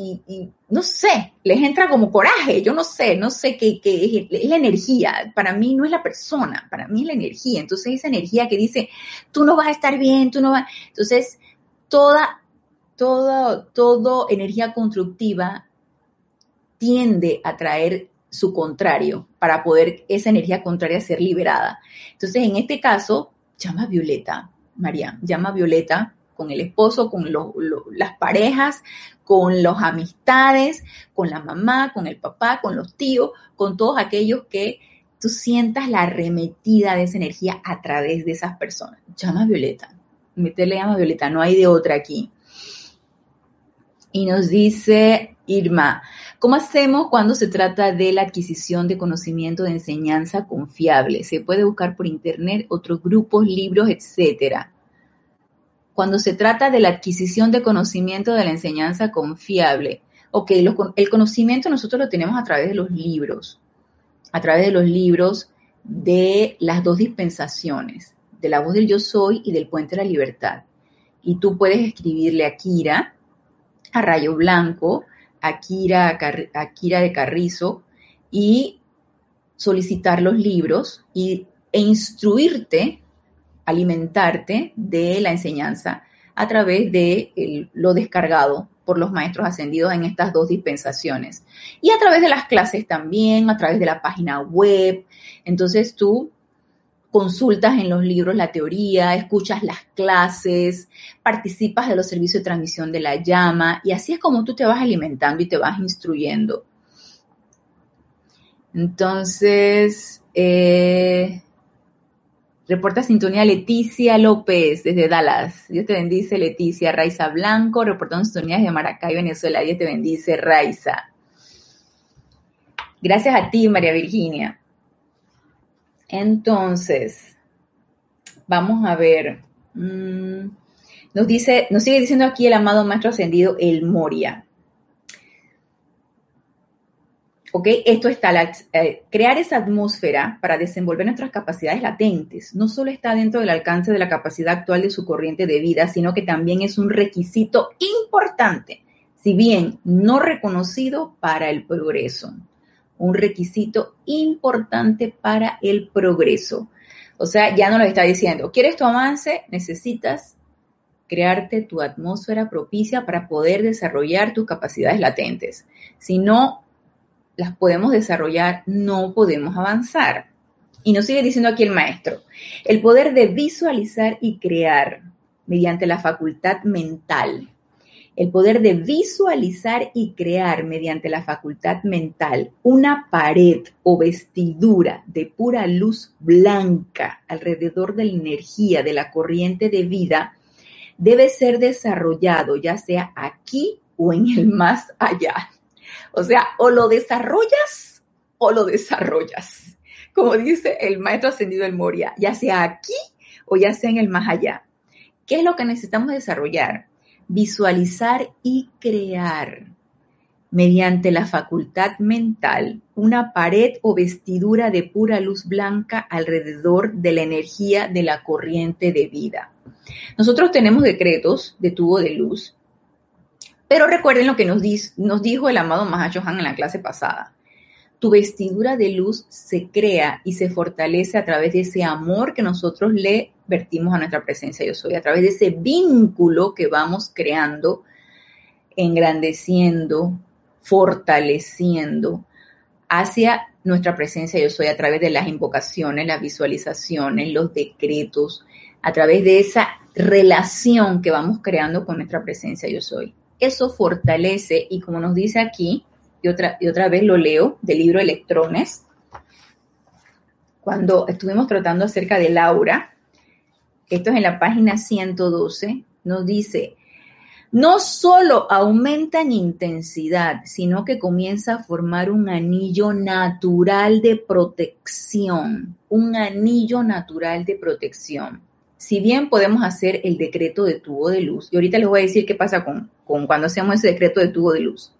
no sé, les entra como coraje, yo no sé, no sé qué, es, la energía, para mí no es la persona, para mí es la energía, entonces esa energía que dice, tú no vas a estar bien, tú no vas, entonces toda, toda, todo energía constructiva tiende a traer su contrario para poder esa energía contraria ser liberada. Entonces, en este caso, llama a Violeta, María, llama a Violeta con el esposo, con las parejas, con las amistades, con la mamá, con el papá, con los tíos, con todos aquellos que tú sientas la arremetida de esa energía a través de esas personas. Llama Violeta, meterle llama Violeta, no hay de otra aquí. Y nos dice Irma, ¿cómo hacemos cuando se trata de la adquisición de conocimiento de enseñanza confiable? Se puede buscar por internet otros grupos, libros, etcétera. Cuando se trata de la adquisición de conocimiento de la enseñanza confiable, ok, el conocimiento nosotros lo tenemos a través de los libros, a través de los libros de las dos dispensaciones, de la voz del yo soy y del puente de la libertad. Y tú puedes escribirle a Kira, a Rayo Blanco, a Kira, de Carrizo y solicitar los libros y, e instruirte, alimentarte de la enseñanza a través de lo descargado por los maestros ascendidos en estas dos dispensaciones. Y a través de las clases también, a través de la página web. Entonces tú consultas en los libros la teoría, escuchas las clases, participas de los servicios de transmisión de la llama y así es como tú te vas alimentando y te vas instruyendo. Entonces, eh, reporta sintonía Leticia López desde Dallas. Dios te bendice, Leticia. Raiza Blanco, reportando sintonía desde Maracay, Venezuela. Dios te bendice, Raiza. Gracias a ti, María Virginia. Entonces, vamos a ver. Mm, nos dice, nos sigue diciendo aquí el amado maestro ascendido, el Moria. ¿Ok? Esto está, la, eh, crear esa atmósfera para desenvolver nuestras capacidades latentes, no solo está dentro del alcance de la capacidad actual de su corriente de vida, sino que también es un requisito importante, si bien no reconocido para el progreso un requisito importante para el progreso. O sea, ya no lo está diciendo, ¿quieres tu avance? Necesitas crearte tu atmósfera propicia para poder desarrollar tus capacidades latentes. Si no las podemos desarrollar, no podemos avanzar. Y nos sigue diciendo aquí el maestro, el poder de visualizar y crear mediante la facultad mental el poder de visualizar y crear mediante la facultad mental una pared o vestidura de pura luz blanca alrededor de la energía de la corriente de vida debe ser desarrollado ya sea aquí o en el más allá. O sea, o lo desarrollas o lo desarrollas. Como dice el maestro ascendido del Moria, ya sea aquí o ya sea en el más allá. ¿Qué es lo que necesitamos desarrollar? visualizar y crear mediante la facultad mental una pared o vestidura de pura luz blanca alrededor de la energía de la corriente de vida. Nosotros tenemos decretos de tubo de luz, pero recuerden lo que nos, dijo el amado Mahachohan en la clase pasada. Tu vestidura de luz se crea y se fortalece a través de ese amor que nosotros le vertimos a nuestra presencia yo soy, a través de ese vínculo que vamos creando, engrandeciendo, fortaleciendo hacia nuestra presencia yo soy, a través de las invocaciones, las visualizaciones, los decretos, a través de esa relación que vamos creando con nuestra presencia yo soy. Eso fortalece y como nos dice aquí, y otra, y otra vez lo leo del libro Electrones, cuando estuvimos tratando acerca del aura, esto es en la página 112, nos dice, no solo aumenta en intensidad, sino que comienza a formar un anillo natural de protección, un anillo natural de protección. Si bien podemos hacer el decreto de tubo de luz, y ahorita les voy a decir qué pasa con, cuando hacemos ese decreto de tubo de luz.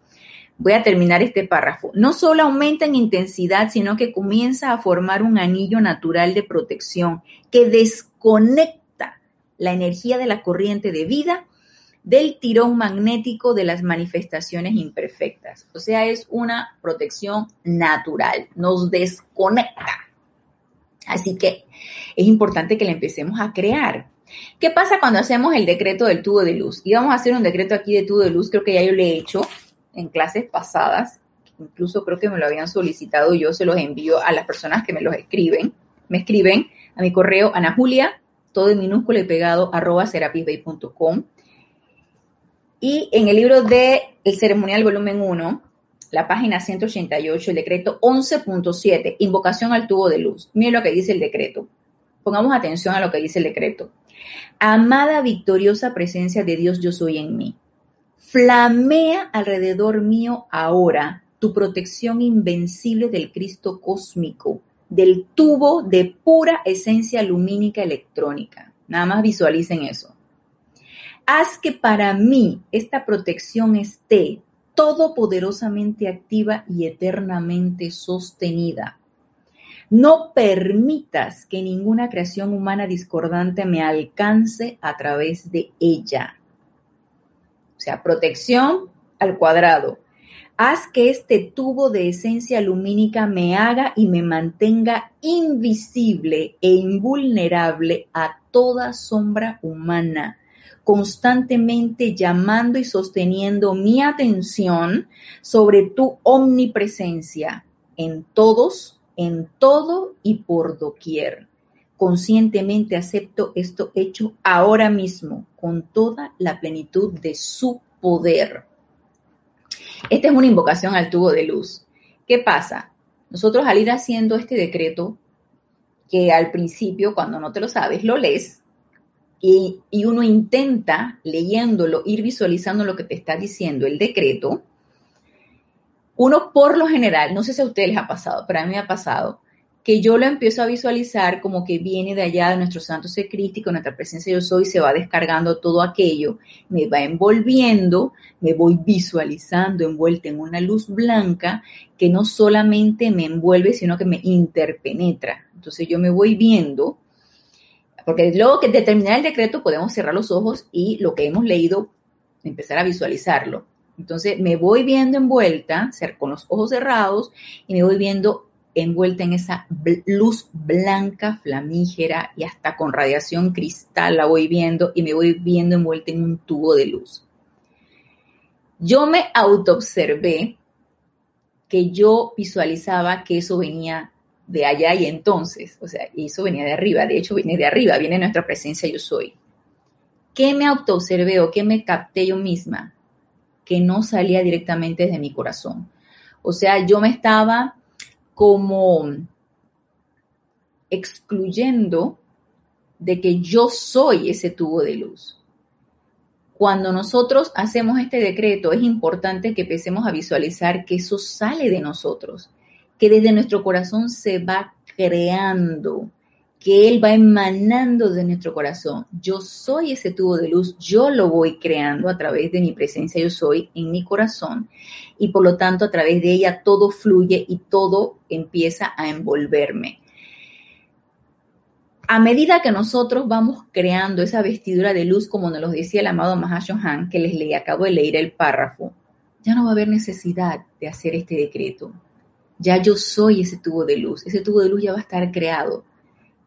Voy a terminar este párrafo. No solo aumenta en intensidad, sino que comienza a formar un anillo natural de protección que desconecta la energía de la corriente de vida del tirón magnético de las manifestaciones imperfectas. O sea, es una protección natural, nos desconecta. Así que es importante que la empecemos a crear. ¿Qué pasa cuando hacemos el decreto del tubo de luz? Y vamos a hacer un decreto aquí de tubo de luz, creo que ya yo lo he hecho en clases pasadas, incluso creo que me lo habían solicitado, yo se los envío a las personas que me los escriben. Me escriben a mi correo Ana Julia, todo en minúscula y pegado, arroba serapisbay.com. Y en el libro de El Ceremonial Volumen 1, la página 188, el decreto 11.7, invocación al tubo de luz. Miren lo que dice el decreto. Pongamos atención a lo que dice el decreto. Amada victoriosa presencia de Dios, yo soy en mí. Flamea alrededor mío ahora tu protección invencible del Cristo cósmico, del tubo de pura esencia lumínica electrónica. Nada más visualicen eso haz que para mí esta protección esté todopoderosamente activa y eternamente sostenida. No permitas que ninguna creación humana discordante me alcance a través de ella. O sea, protección al cuadrado. Haz que este tubo de esencia lumínica me haga y me mantenga invisible e invulnerable a toda sombra humana constantemente llamando y sosteniendo mi atención sobre tu omnipresencia en todos, en todo y por doquier. Conscientemente acepto esto hecho ahora mismo con toda la plenitud de su poder. Esta es una invocación al tubo de luz. ¿Qué pasa? Nosotros al ir haciendo este decreto, que al principio, cuando no te lo sabes, lo lees, y, uno intenta, leyéndolo, ir visualizando lo que te está diciendo el decreto, uno por lo general, no sé si a ustedes les ha pasado, pero a mí me ha pasado, que yo lo empiezo a visualizar como que viene de allá de nuestro santo ser crístico, nuestra presencia yo soy, se va descargando todo aquello, me va envolviendo, me voy visualizando envuelta en una luz blanca que no solamente me envuelve, sino que me interpenetra. Entonces yo me voy viendo porque luego que determinar el decreto podemos cerrar los ojos y lo que hemos leído, empezar a visualizarlo. Entonces me voy viendo envuelta, con los ojos cerrados, y me voy viendo envuelta en esa luz blanca, flamígera y hasta con radiación cristal la voy viendo y me voy viendo envuelta en un tubo de luz. Yo me autoobservé que yo visualizaba que eso venía de allá y entonces, o sea, eso venía de arriba, de hecho viene de arriba, viene nuestra presencia yo soy. ¿Qué me autoobservé o qué me capté yo misma? Que no salía directamente desde mi corazón. O sea, yo me estaba como excluyendo de que yo soy ese tubo de luz. Cuando nosotros hacemos este decreto, es importante que empecemos a visualizar que eso sale de nosotros, que desde nuestro corazón se va creando, que Él va emanando de nuestro corazón. Yo soy ese tubo de luz, yo lo voy creando a través de mi presencia, yo soy en mi corazón y por lo tanto a través de ella todo fluye y todo empieza a envolverme. A medida que nosotros vamos creando esa vestidura de luz, como nos lo decía el amado Mahashohan, que les leí, acabo de leer el párrafo, ya no va a haber necesidad de hacer este decreto ya yo soy ese tubo de luz, ese tubo de luz ya va a estar creado,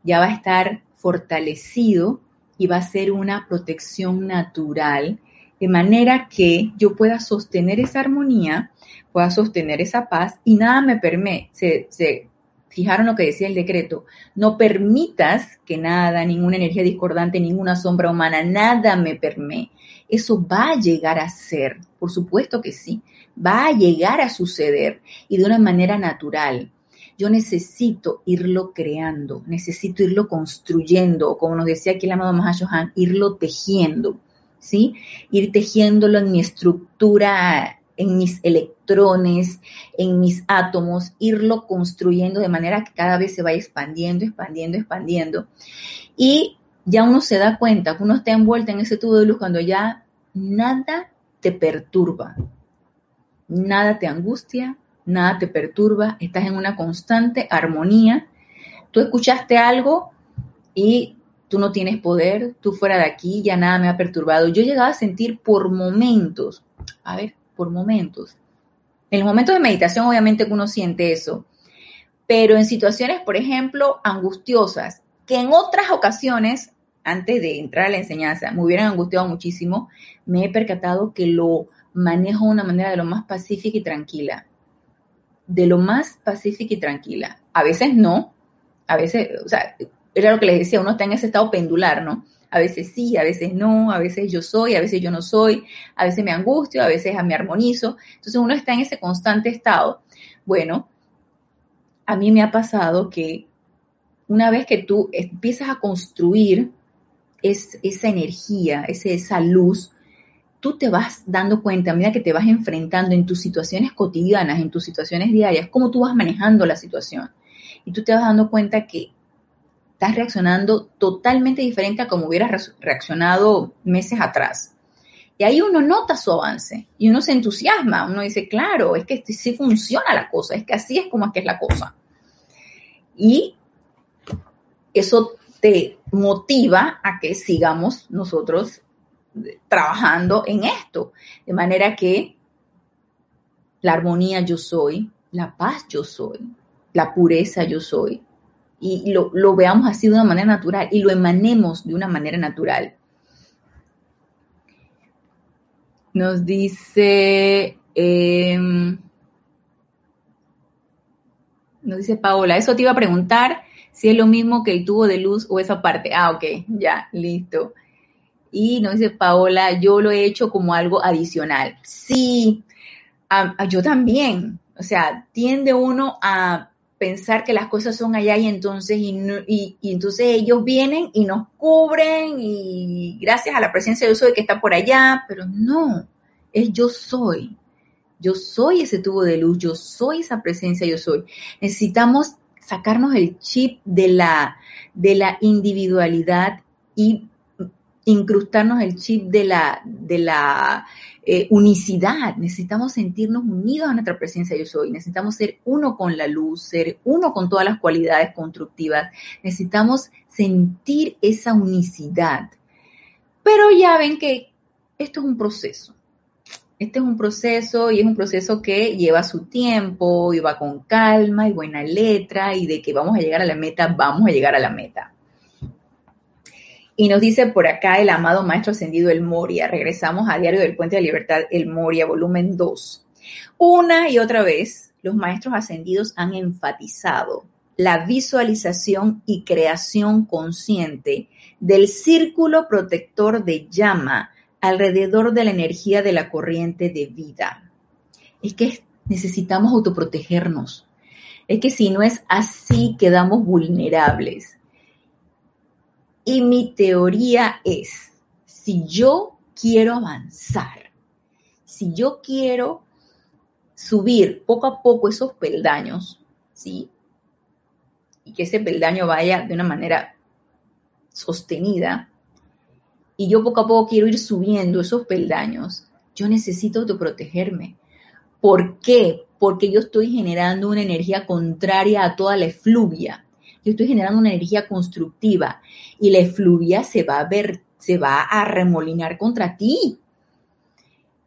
ya va a estar fortalecido y va a ser una protección natural, de manera que yo pueda sostener esa armonía, pueda sostener esa paz y nada me permite, se, se fijaron lo que decía el decreto, no permitas que nada, ninguna energía discordante, ninguna sombra humana, nada me permite. Eso va a llegar a ser, por supuesto que sí, va a llegar a suceder y de una manera natural. Yo necesito irlo creando, necesito irlo construyendo, como nos decía aquí el amado Mahashohan, irlo tejiendo, ¿sí? Ir tejiéndolo en mi estructura, en mis electrones, en mis átomos, irlo construyendo de manera que cada vez se vaya expandiendo, expandiendo, expandiendo. Y ya uno se da cuenta que uno está envuelto en ese tubo de luz cuando ya nada te perturba, nada te angustia, nada te perturba, estás en una constante armonía. Tú escuchaste algo y tú no tienes poder, tú fuera de aquí, ya nada me ha perturbado. Yo llegaba a sentir por momentos, a ver, por momentos. En los momentos de meditación obviamente que uno siente eso, pero en situaciones, por ejemplo, angustiosas, que en otras ocasiones, antes de entrar a la enseñanza, me hubieran angustiado muchísimo, me he percatado que lo manejo de una manera de lo más pacífica y tranquila. De lo más pacífica y tranquila. A veces no, a veces, o sea, era lo que les decía, uno está en ese estado pendular, ¿no? A veces sí, a veces no, a veces yo soy, a veces yo no soy, a veces me angustio, a veces me armonizo. Entonces uno está en ese constante estado. Bueno, a mí me ha pasado que una vez que tú empiezas a construir esa energía, esa luz, tú te vas dando cuenta, a medida que te vas enfrentando en tus situaciones cotidianas, en tus situaciones diarias, cómo tú vas manejando la situación. Y tú te vas dando cuenta que estás reaccionando totalmente diferente a como hubieras reaccionado meses atrás. Y ahí uno nota su avance y uno se entusiasma, uno dice, claro, es que sí funciona la cosa, es que así es como es es la cosa. Y eso te motiva a que sigamos nosotros trabajando en esto. De manera que la armonía yo soy, la paz yo soy, la pureza yo soy. Y lo, veamos así de una manera natural y lo emanemos de una manera natural. Nos dice, em, nos dice Paola, eso te iba a preguntar si es lo mismo que el tubo de luz o esa parte. Ah, ok, ya, listo. Y nos dice Paola, yo lo he hecho como algo adicional. Sí, yo también. O sea, tiende uno a pensar que las cosas son allá y entonces, y, entonces ellos vienen y nos cubren y gracias a la presencia de yo soy que está por allá, pero no, es yo soy. Yo soy ese tubo de luz, yo soy esa presencia, yo soy. Necesitamos sacarnos el chip de la, de la individualidad y incrustarnos el chip de la, de la eh, unicidad. Necesitamos sentirnos unidos a nuestra presencia yo soy. Necesitamos ser uno con la luz, ser uno con todas las cualidades constructivas. Necesitamos sentir esa unicidad. Pero ya ven que esto es un proceso. Este es un proceso y es un proceso que lleva su tiempo y va con calma y buena letra y de que vamos a llegar a la meta, vamos a llegar a la meta. Y nos dice por acá el amado Maestro Ascendido El Moria. Regresamos a Diario del Puente de Libertad El Moria, volumen 2. Una y otra vez, los Maestros Ascendidos han enfatizado la visualización y creación consciente del círculo protector de llama alrededor de la energía de la corriente de vida. Es que necesitamos autoprotegernos. Es que si no es así, quedamos vulnerables. Y mi teoría es, si yo quiero avanzar, si yo quiero subir poco a poco esos peldaños, ¿sí? Y que ese peldaño vaya de una manera sostenida, y yo poco a poco quiero ir subiendo esos peldaños, yo necesito autoprotegerme. ¿Por qué? Porque yo estoy generando una energía contraria a toda la efluvia yo estoy generando una energía constructiva y la efluvia se va a ver, se va a remolinar contra ti.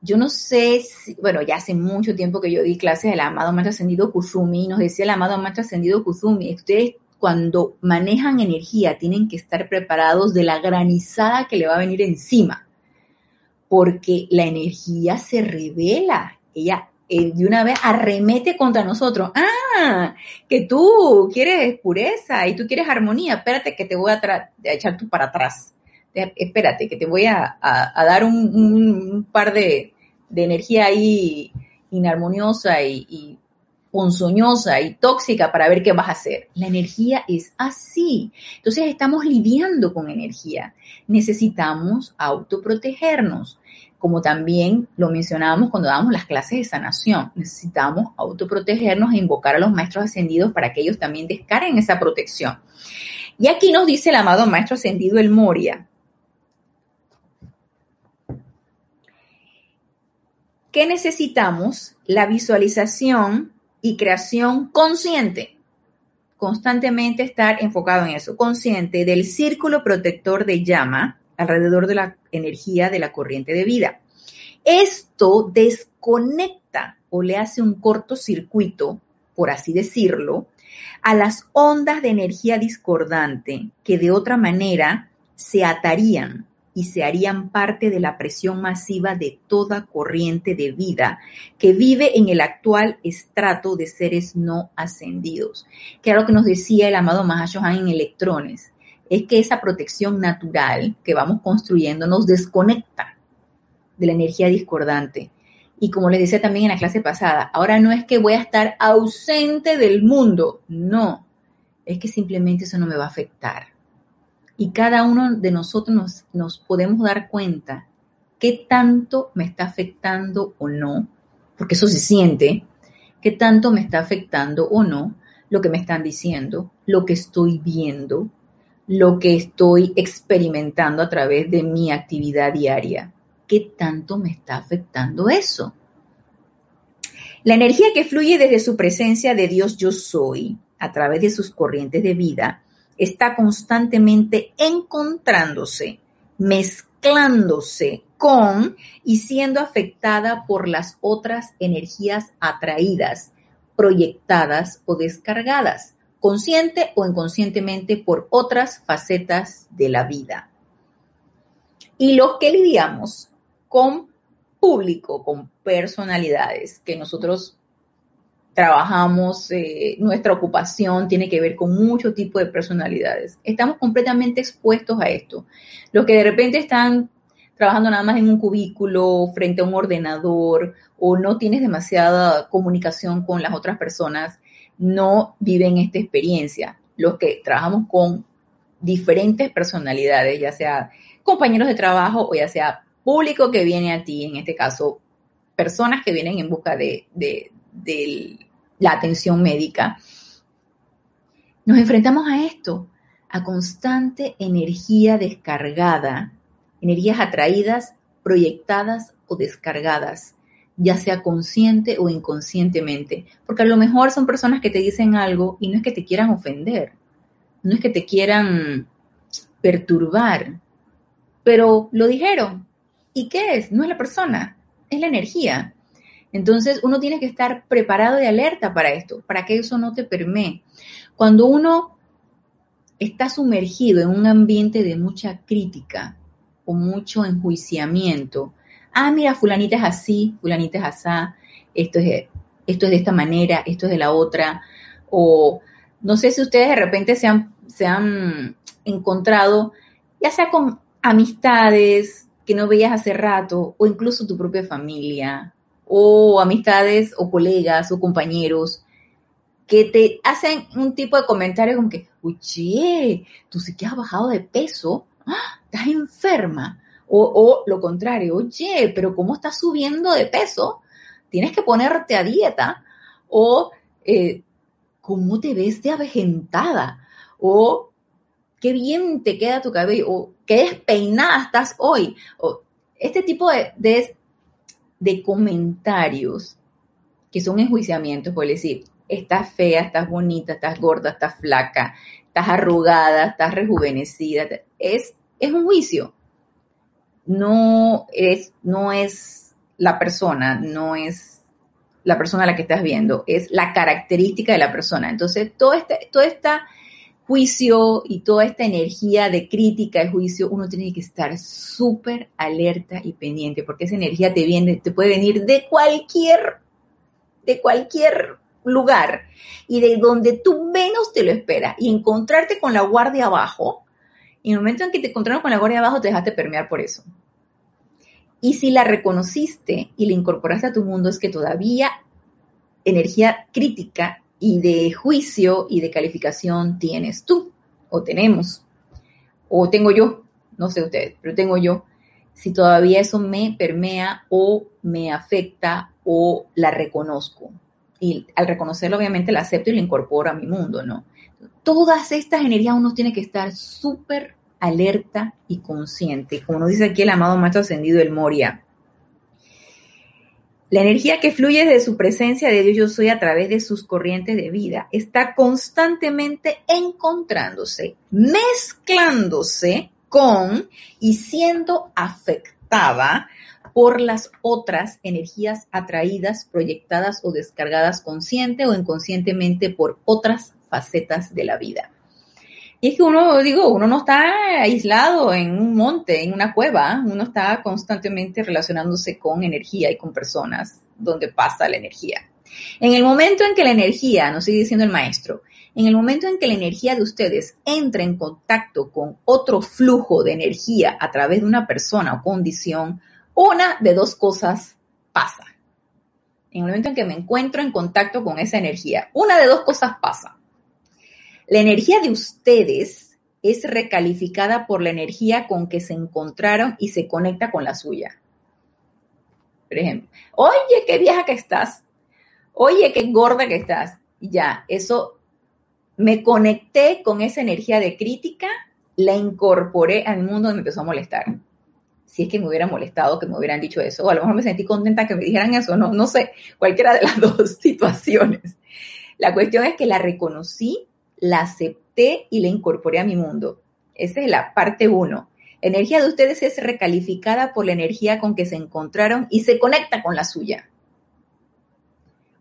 Yo no sé si, bueno, ya hace mucho tiempo que yo di clases del amado maestro ascendido Kuzumi y nos decía el amado maestro ascendido Kuzumi, ustedes cuando manejan energía tienen que estar preparados de la granizada que le va a venir encima, porque la energía se revela, ella eh, de una vez arremete contra nosotros. Ah, que tú quieres pureza y tú quieres armonía. Espérate que te voy a, echar tú para atrás. Espérate que te voy a, dar un, par de, energía ahí inarmoniosa y, y ponzoñosa y tóxica para ver qué vas a hacer. La energía es así. Entonces estamos lidiando con energía. Necesitamos autoprotegernos como también lo mencionábamos cuando dábamos las clases de sanación. Necesitamos autoprotegernos e invocar a los maestros ascendidos para que ellos también descarguen esa protección. Y aquí nos dice el amado maestro ascendido El Moria. ¿Qué necesitamos? La visualización y creación consciente constantemente estar enfocado en eso, consciente del círculo protector de llama alrededor de la energía de la corriente de vida. Esto desconecta o le hace un cortocircuito, por así decirlo, a las ondas de energía discordante que de otra manera se atarían y se harían parte de la presión masiva de toda corriente de vida que vive en el actual estrato de seres no ascendidos. Que era lo que nos decía el amado Mahashohan en Electrones, es que esa protección natural que vamos construyendo nos desconecta de la energía discordante. Y como les decía también en la clase pasada, ahora no es que voy a estar ausente del mundo, no, es que simplemente eso no me va a afectar y cada uno de nosotros nos, podemos dar cuenta qué tanto me está afectando o no, porque eso se siente, qué tanto me está afectando o no lo que me están diciendo, lo que estoy viendo, lo que estoy experimentando a través de mi actividad diaria. ¿Qué tanto me está afectando eso? La energía que fluye desde su presencia de Dios yo soy, a través de sus corrientes de vida, está constantemente encontrándose, mezclándose con y siendo afectada por las otras energías atraídas, proyectadas o descargadas, consciente o inconscientemente por otras facetas de la vida. Y lo que lidiamos con público, con personalidades que nosotros trabajamos, eh, nuestra ocupación tiene que ver con mucho tipo de personalidades. Estamos completamente expuestos a esto. Los que de repente están trabajando nada más en un cubículo, frente a un ordenador, o no tienes demasiada comunicación con las otras personas, no viven esta experiencia. Los que trabajamos con diferentes personalidades, ya sea compañeros de trabajo o ya sea público que viene a ti, en este caso, personas que vienen en busca de, de la atención médica, nos enfrentamos a esto, a constante energía descargada, energías atraídas, proyectadas o descargadas, ya sea consciente o inconscientemente, porque a lo mejor son personas que te dicen algo y no es que te quieran ofender, no es que te quieran perturbar, pero lo dijeron. ¿Y qué es? No es la persona, es la energía. Entonces uno tiene que estar preparado y alerta para esto, para que eso no te permee. Cuando uno está sumergido en un ambiente de mucha crítica o mucho enjuiciamiento, ah, mira, fulanita es así, fulanita es así, esto es, esto es de esta manera, esto es de la otra, o no sé si ustedes de repente se han, se han encontrado, ya sea con amistades que no veías hace rato, o incluso tu propia familia, o amistades o colegas o compañeros que te hacen un tipo de comentario como que, oye, tú sí que has bajado de peso, ¡Ah! estás enferma. O, lo contrario, oye, pero ¿cómo estás subiendo de peso? Tienes que ponerte a dieta. O, eh, ¿cómo te ves de avejentada? O, qué bien te queda tu cabello. O, qué despeinada estás hoy. O, este tipo de, de comentarios que son enjuiciamientos, por decir, estás fea, estás bonita, estás gorda, estás flaca, estás arrugada, estás rejuvenecida, es, es un juicio. No es, no es la persona, no es la persona a la que estás viendo, es la característica de la persona. Entonces, todo este, toda esta juicio y toda esta energía de crítica, de juicio, uno tiene que estar súper alerta y pendiente, porque esa energía te viene, te puede venir de cualquier, de cualquier lugar y de donde tú menos te lo esperas y encontrarte con la guardia abajo, y en el momento en que te encontraron con la guardia abajo te dejaste permear por eso. Y si la reconociste y la incorporaste a tu mundo, es que todavía energía crítica y de juicio y de calificación tienes tú o tenemos o tengo yo, no sé ustedes, pero tengo yo, si todavía eso me permea o me afecta o la reconozco. Y al reconocerlo, obviamente, la acepto y la incorporo a mi mundo, ¿no? Todas estas energías uno tiene que estar súper alerta y consciente. Como nos dice aquí el amado maestro ascendido, el Moria. La energía que fluye de su presencia de Dios yo soy a través de sus corrientes de vida está constantemente encontrándose, mezclándose con y siendo afectada por las otras energías atraídas, proyectadas o descargadas consciente o inconscientemente por otras facetas de la vida. Y es que uno, digo, uno no está aislado en un monte, en una cueva, uno está constantemente relacionándose con energía y con personas donde pasa la energía. En el momento en que la energía, nos sigue diciendo el maestro, en el momento en que la energía de ustedes entra en contacto con otro flujo de energía a través de una persona o condición, una de dos cosas pasa. En el momento en que me encuentro en contacto con esa energía, una de dos cosas pasa la energía de ustedes es recalificada por la energía con que se encontraron y se conecta con la suya. Por ejemplo, oye, qué vieja que estás. Oye, qué gorda que estás. Ya, eso me conecté con esa energía de crítica, la incorporé al mundo y me empezó a molestar. Si es que me hubiera molestado que me hubieran dicho eso, o a lo mejor me sentí contenta que me dijeran eso, no, no sé, cualquiera de las <laughs> dos situaciones. La cuestión es que la reconocí la acepté y la incorporé a mi mundo. Esa es la parte uno. Energía de ustedes es recalificada por la energía con que se encontraron y se conecta con la suya.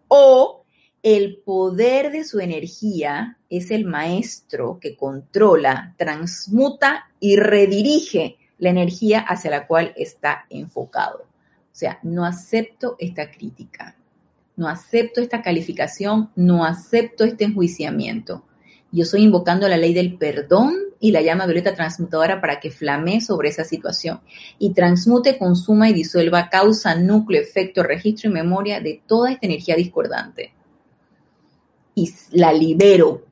O el poder de su energía es el maestro que controla, transmuta y redirige la energía hacia la cual está enfocado. O sea, no acepto esta crítica, no acepto esta calificación, no acepto este enjuiciamiento. Yo estoy invocando la ley del perdón y la llama violeta transmutadora para que flame sobre esa situación y transmute, consuma y disuelva causa, núcleo, efecto, registro y memoria de toda esta energía discordante. Y la libero.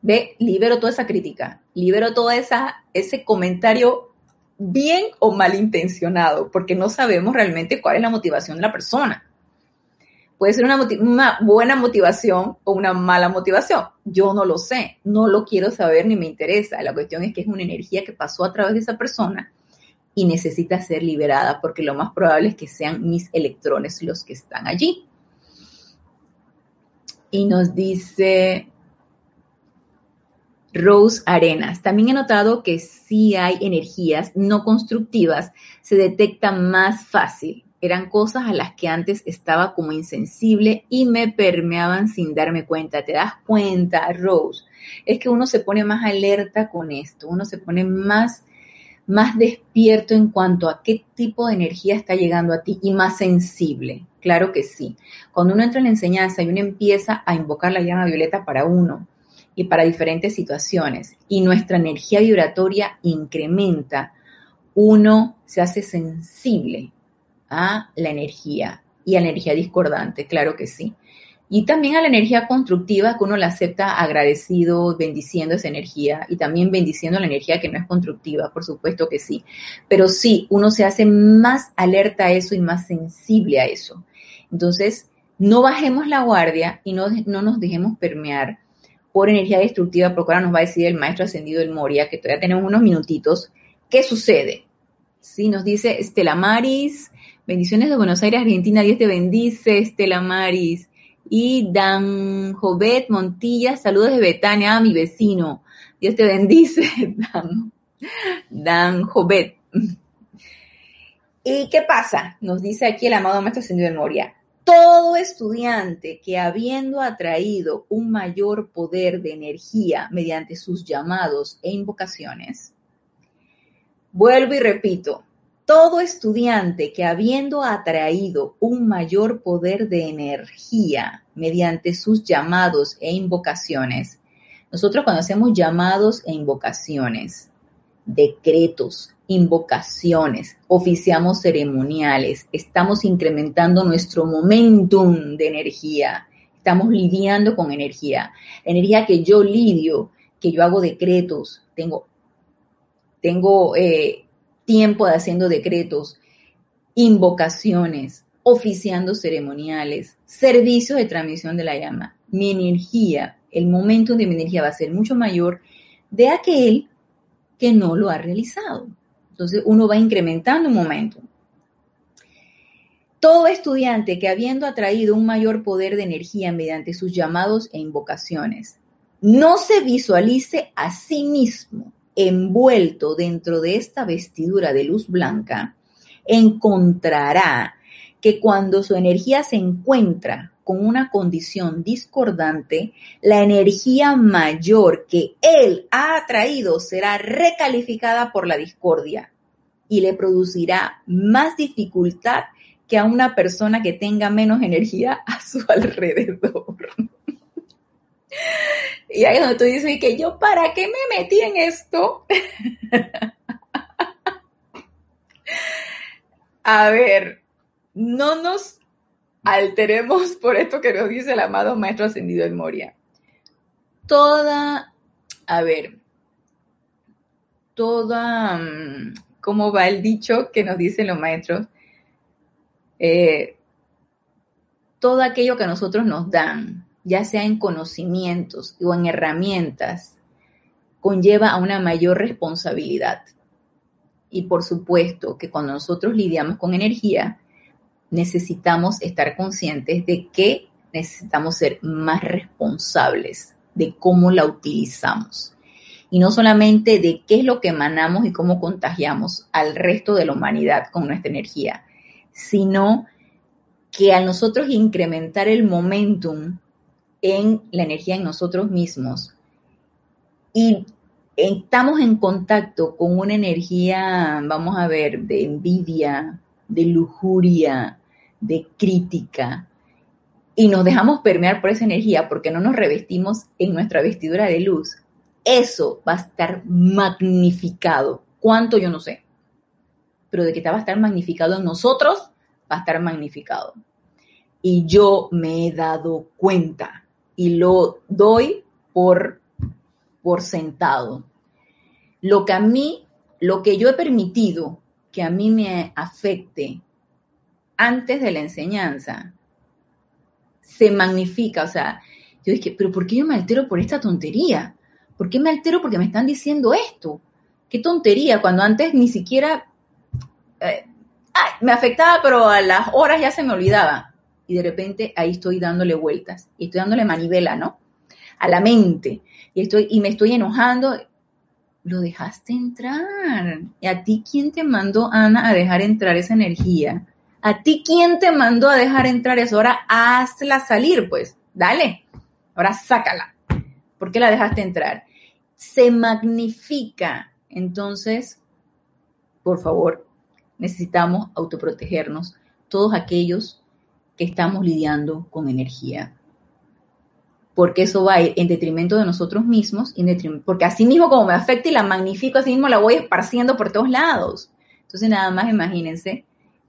¿Ve? Libero toda esa crítica, libero todo ese comentario bien o malintencionado, porque no sabemos realmente cuál es la motivación de la persona. Puede ser una, buena motivación o una mala motivación. Yo no lo sé, no lo quiero saber ni me interesa. La cuestión es que es una energía que pasó a través de esa persona y necesita ser liberada porque lo más probable es que sean mis electrones los que están allí. Y nos dice Rose Arenas. También he notado que si hay energías no constructivas, se detectan más fácil eran cosas a las que antes estaba como insensible y me permeaban sin darme cuenta. ¿Te das cuenta, Rose? Es que uno se pone más alerta con esto, uno se pone más, más despierto en cuanto a qué tipo de energía está llegando a ti y más sensible. Claro que sí. Cuando uno entra en la enseñanza y uno empieza a invocar la llama violeta para uno y para diferentes situaciones y nuestra energía vibratoria incrementa, uno se hace sensible a la energía y a la energía discordante, claro que sí. Y también a la energía constructiva que uno la acepta agradecido, bendiciendo esa energía y también bendiciendo la energía que no es constructiva, por supuesto que sí. Pero sí, uno se hace más alerta a eso y más sensible a eso. Entonces, no bajemos la guardia y no, no nos dejemos permear por energía destructiva, porque ahora nos va a decir el maestro ascendido del Moria, que todavía tenemos unos minutitos, ¿qué sucede? Sí, nos dice Estela Maris, Bendiciones de Buenos Aires, Argentina. Dios te bendice, Estela Maris. Y Dan Jovet Montilla, saludos de Betania, mi vecino. Dios te bendice, <laughs> Dan, Dan Jovet. ¿Y qué pasa? Nos dice aquí el amado Maestro Ascendido de Moria. Todo estudiante que habiendo atraído un mayor poder de energía mediante sus llamados e invocaciones, vuelvo y repito, todo estudiante que habiendo atraído un mayor poder de energía mediante sus llamados e invocaciones, nosotros cuando hacemos llamados e invocaciones, decretos, invocaciones, oficiamos ceremoniales, estamos incrementando nuestro momentum de energía, estamos lidiando con energía, energía que yo lidio, que yo hago decretos, tengo, tengo eh, tiempo de haciendo decretos, invocaciones, oficiando ceremoniales, servicios de transmisión de la llama. Mi energía, el momento de mi energía va a ser mucho mayor de aquel que no lo ha realizado. Entonces uno va incrementando un momento. Todo estudiante que habiendo atraído un mayor poder de energía mediante sus llamados e invocaciones, no se visualice a sí mismo envuelto dentro de esta vestidura de luz blanca, encontrará que cuando su energía se encuentra con una condición discordante, la energía mayor que él ha atraído será recalificada por la discordia y le producirá más dificultad que a una persona que tenga menos energía a su <laughs> alrededor. Y ahí es donde tú dices que yo, ¿para qué me metí en esto? <laughs> a ver, no nos alteremos por esto que nos dice el amado Maestro Ascendido en Moria. Toda, a ver, toda, mm, ¿cómo va el dicho que nos dicen los maestros? Eh, todo aquello que a nosotros nos dan, ya sea en conocimientos o en herramientas, conlleva a una mayor responsabilidad. Y por supuesto que cuando nosotros lidiamos con energía, necesitamos estar conscientes de que necesitamos ser más responsables de cómo la utilizamos. Y no solamente de qué es lo que emanamos y cómo contagiamos al resto de la humanidad con nuestra energía, sino que al nosotros incrementar el momentum en la energía en nosotros mismos y estamos en contacto con una energía, vamos a ver, de envidia, de lujuria, de crítica, y nos dejamos permear por esa energía porque no nos revestimos en nuestra vestidura de luz, eso va a estar magnificado. ¿Cuánto? Yo no sé. Pero de que va a estar magnificado en nosotros, va a estar magnificado. Y yo me he dado cuenta y lo doy por, por sentado. Lo que a mí, lo que yo he permitido que a mí me afecte antes de la enseñanza, se magnifica. O sea, yo dije, pero ¿por qué yo me altero por esta tontería? ¿Por qué me altero porque me están diciendo esto? Qué tontería, cuando antes ni siquiera eh, me afectaba, pero a las horas ya se me olvidaba. Y de repente ahí estoy dándole vueltas y estoy dándole manivela, ¿no? A la mente. Y, estoy, y me estoy enojando. Lo dejaste entrar. ¿Y a ti quién te mandó, Ana, a dejar entrar esa energía? ¿A ti quién te mandó a dejar entrar eso? Ahora hazla salir, pues. Dale. Ahora sácala. ¿Por qué la dejaste entrar? Se magnifica. Entonces, por favor, necesitamos autoprotegernos todos aquellos que estamos lidiando con energía. Porque eso va en detrimento de nosotros mismos, porque así mismo como me afecta y la magnifico, así mismo la voy esparciendo por todos lados. Entonces nada más imagínense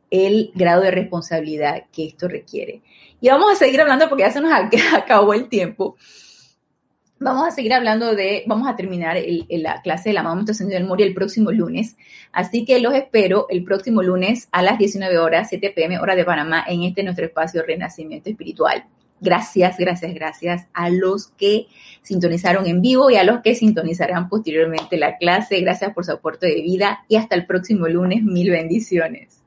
el grado de responsabilidad que esto requiere. Y vamos a seguir hablando porque ya se nos <laughs> acabó el tiempo Vamos a seguir hablando de, vamos a terminar la clase de la Ascendido del Moria el próximo lunes. Así que los espero el próximo lunes a las 19 horas, 7 pm, hora de Panamá, en este nuestro espacio Renacimiento Espiritual. Gracias, gracias, gracias a los que sintonizaron en vivo y a los que sintonizarán posteriormente la clase. Gracias por su aporte de vida y hasta el próximo lunes. Mil bendiciones.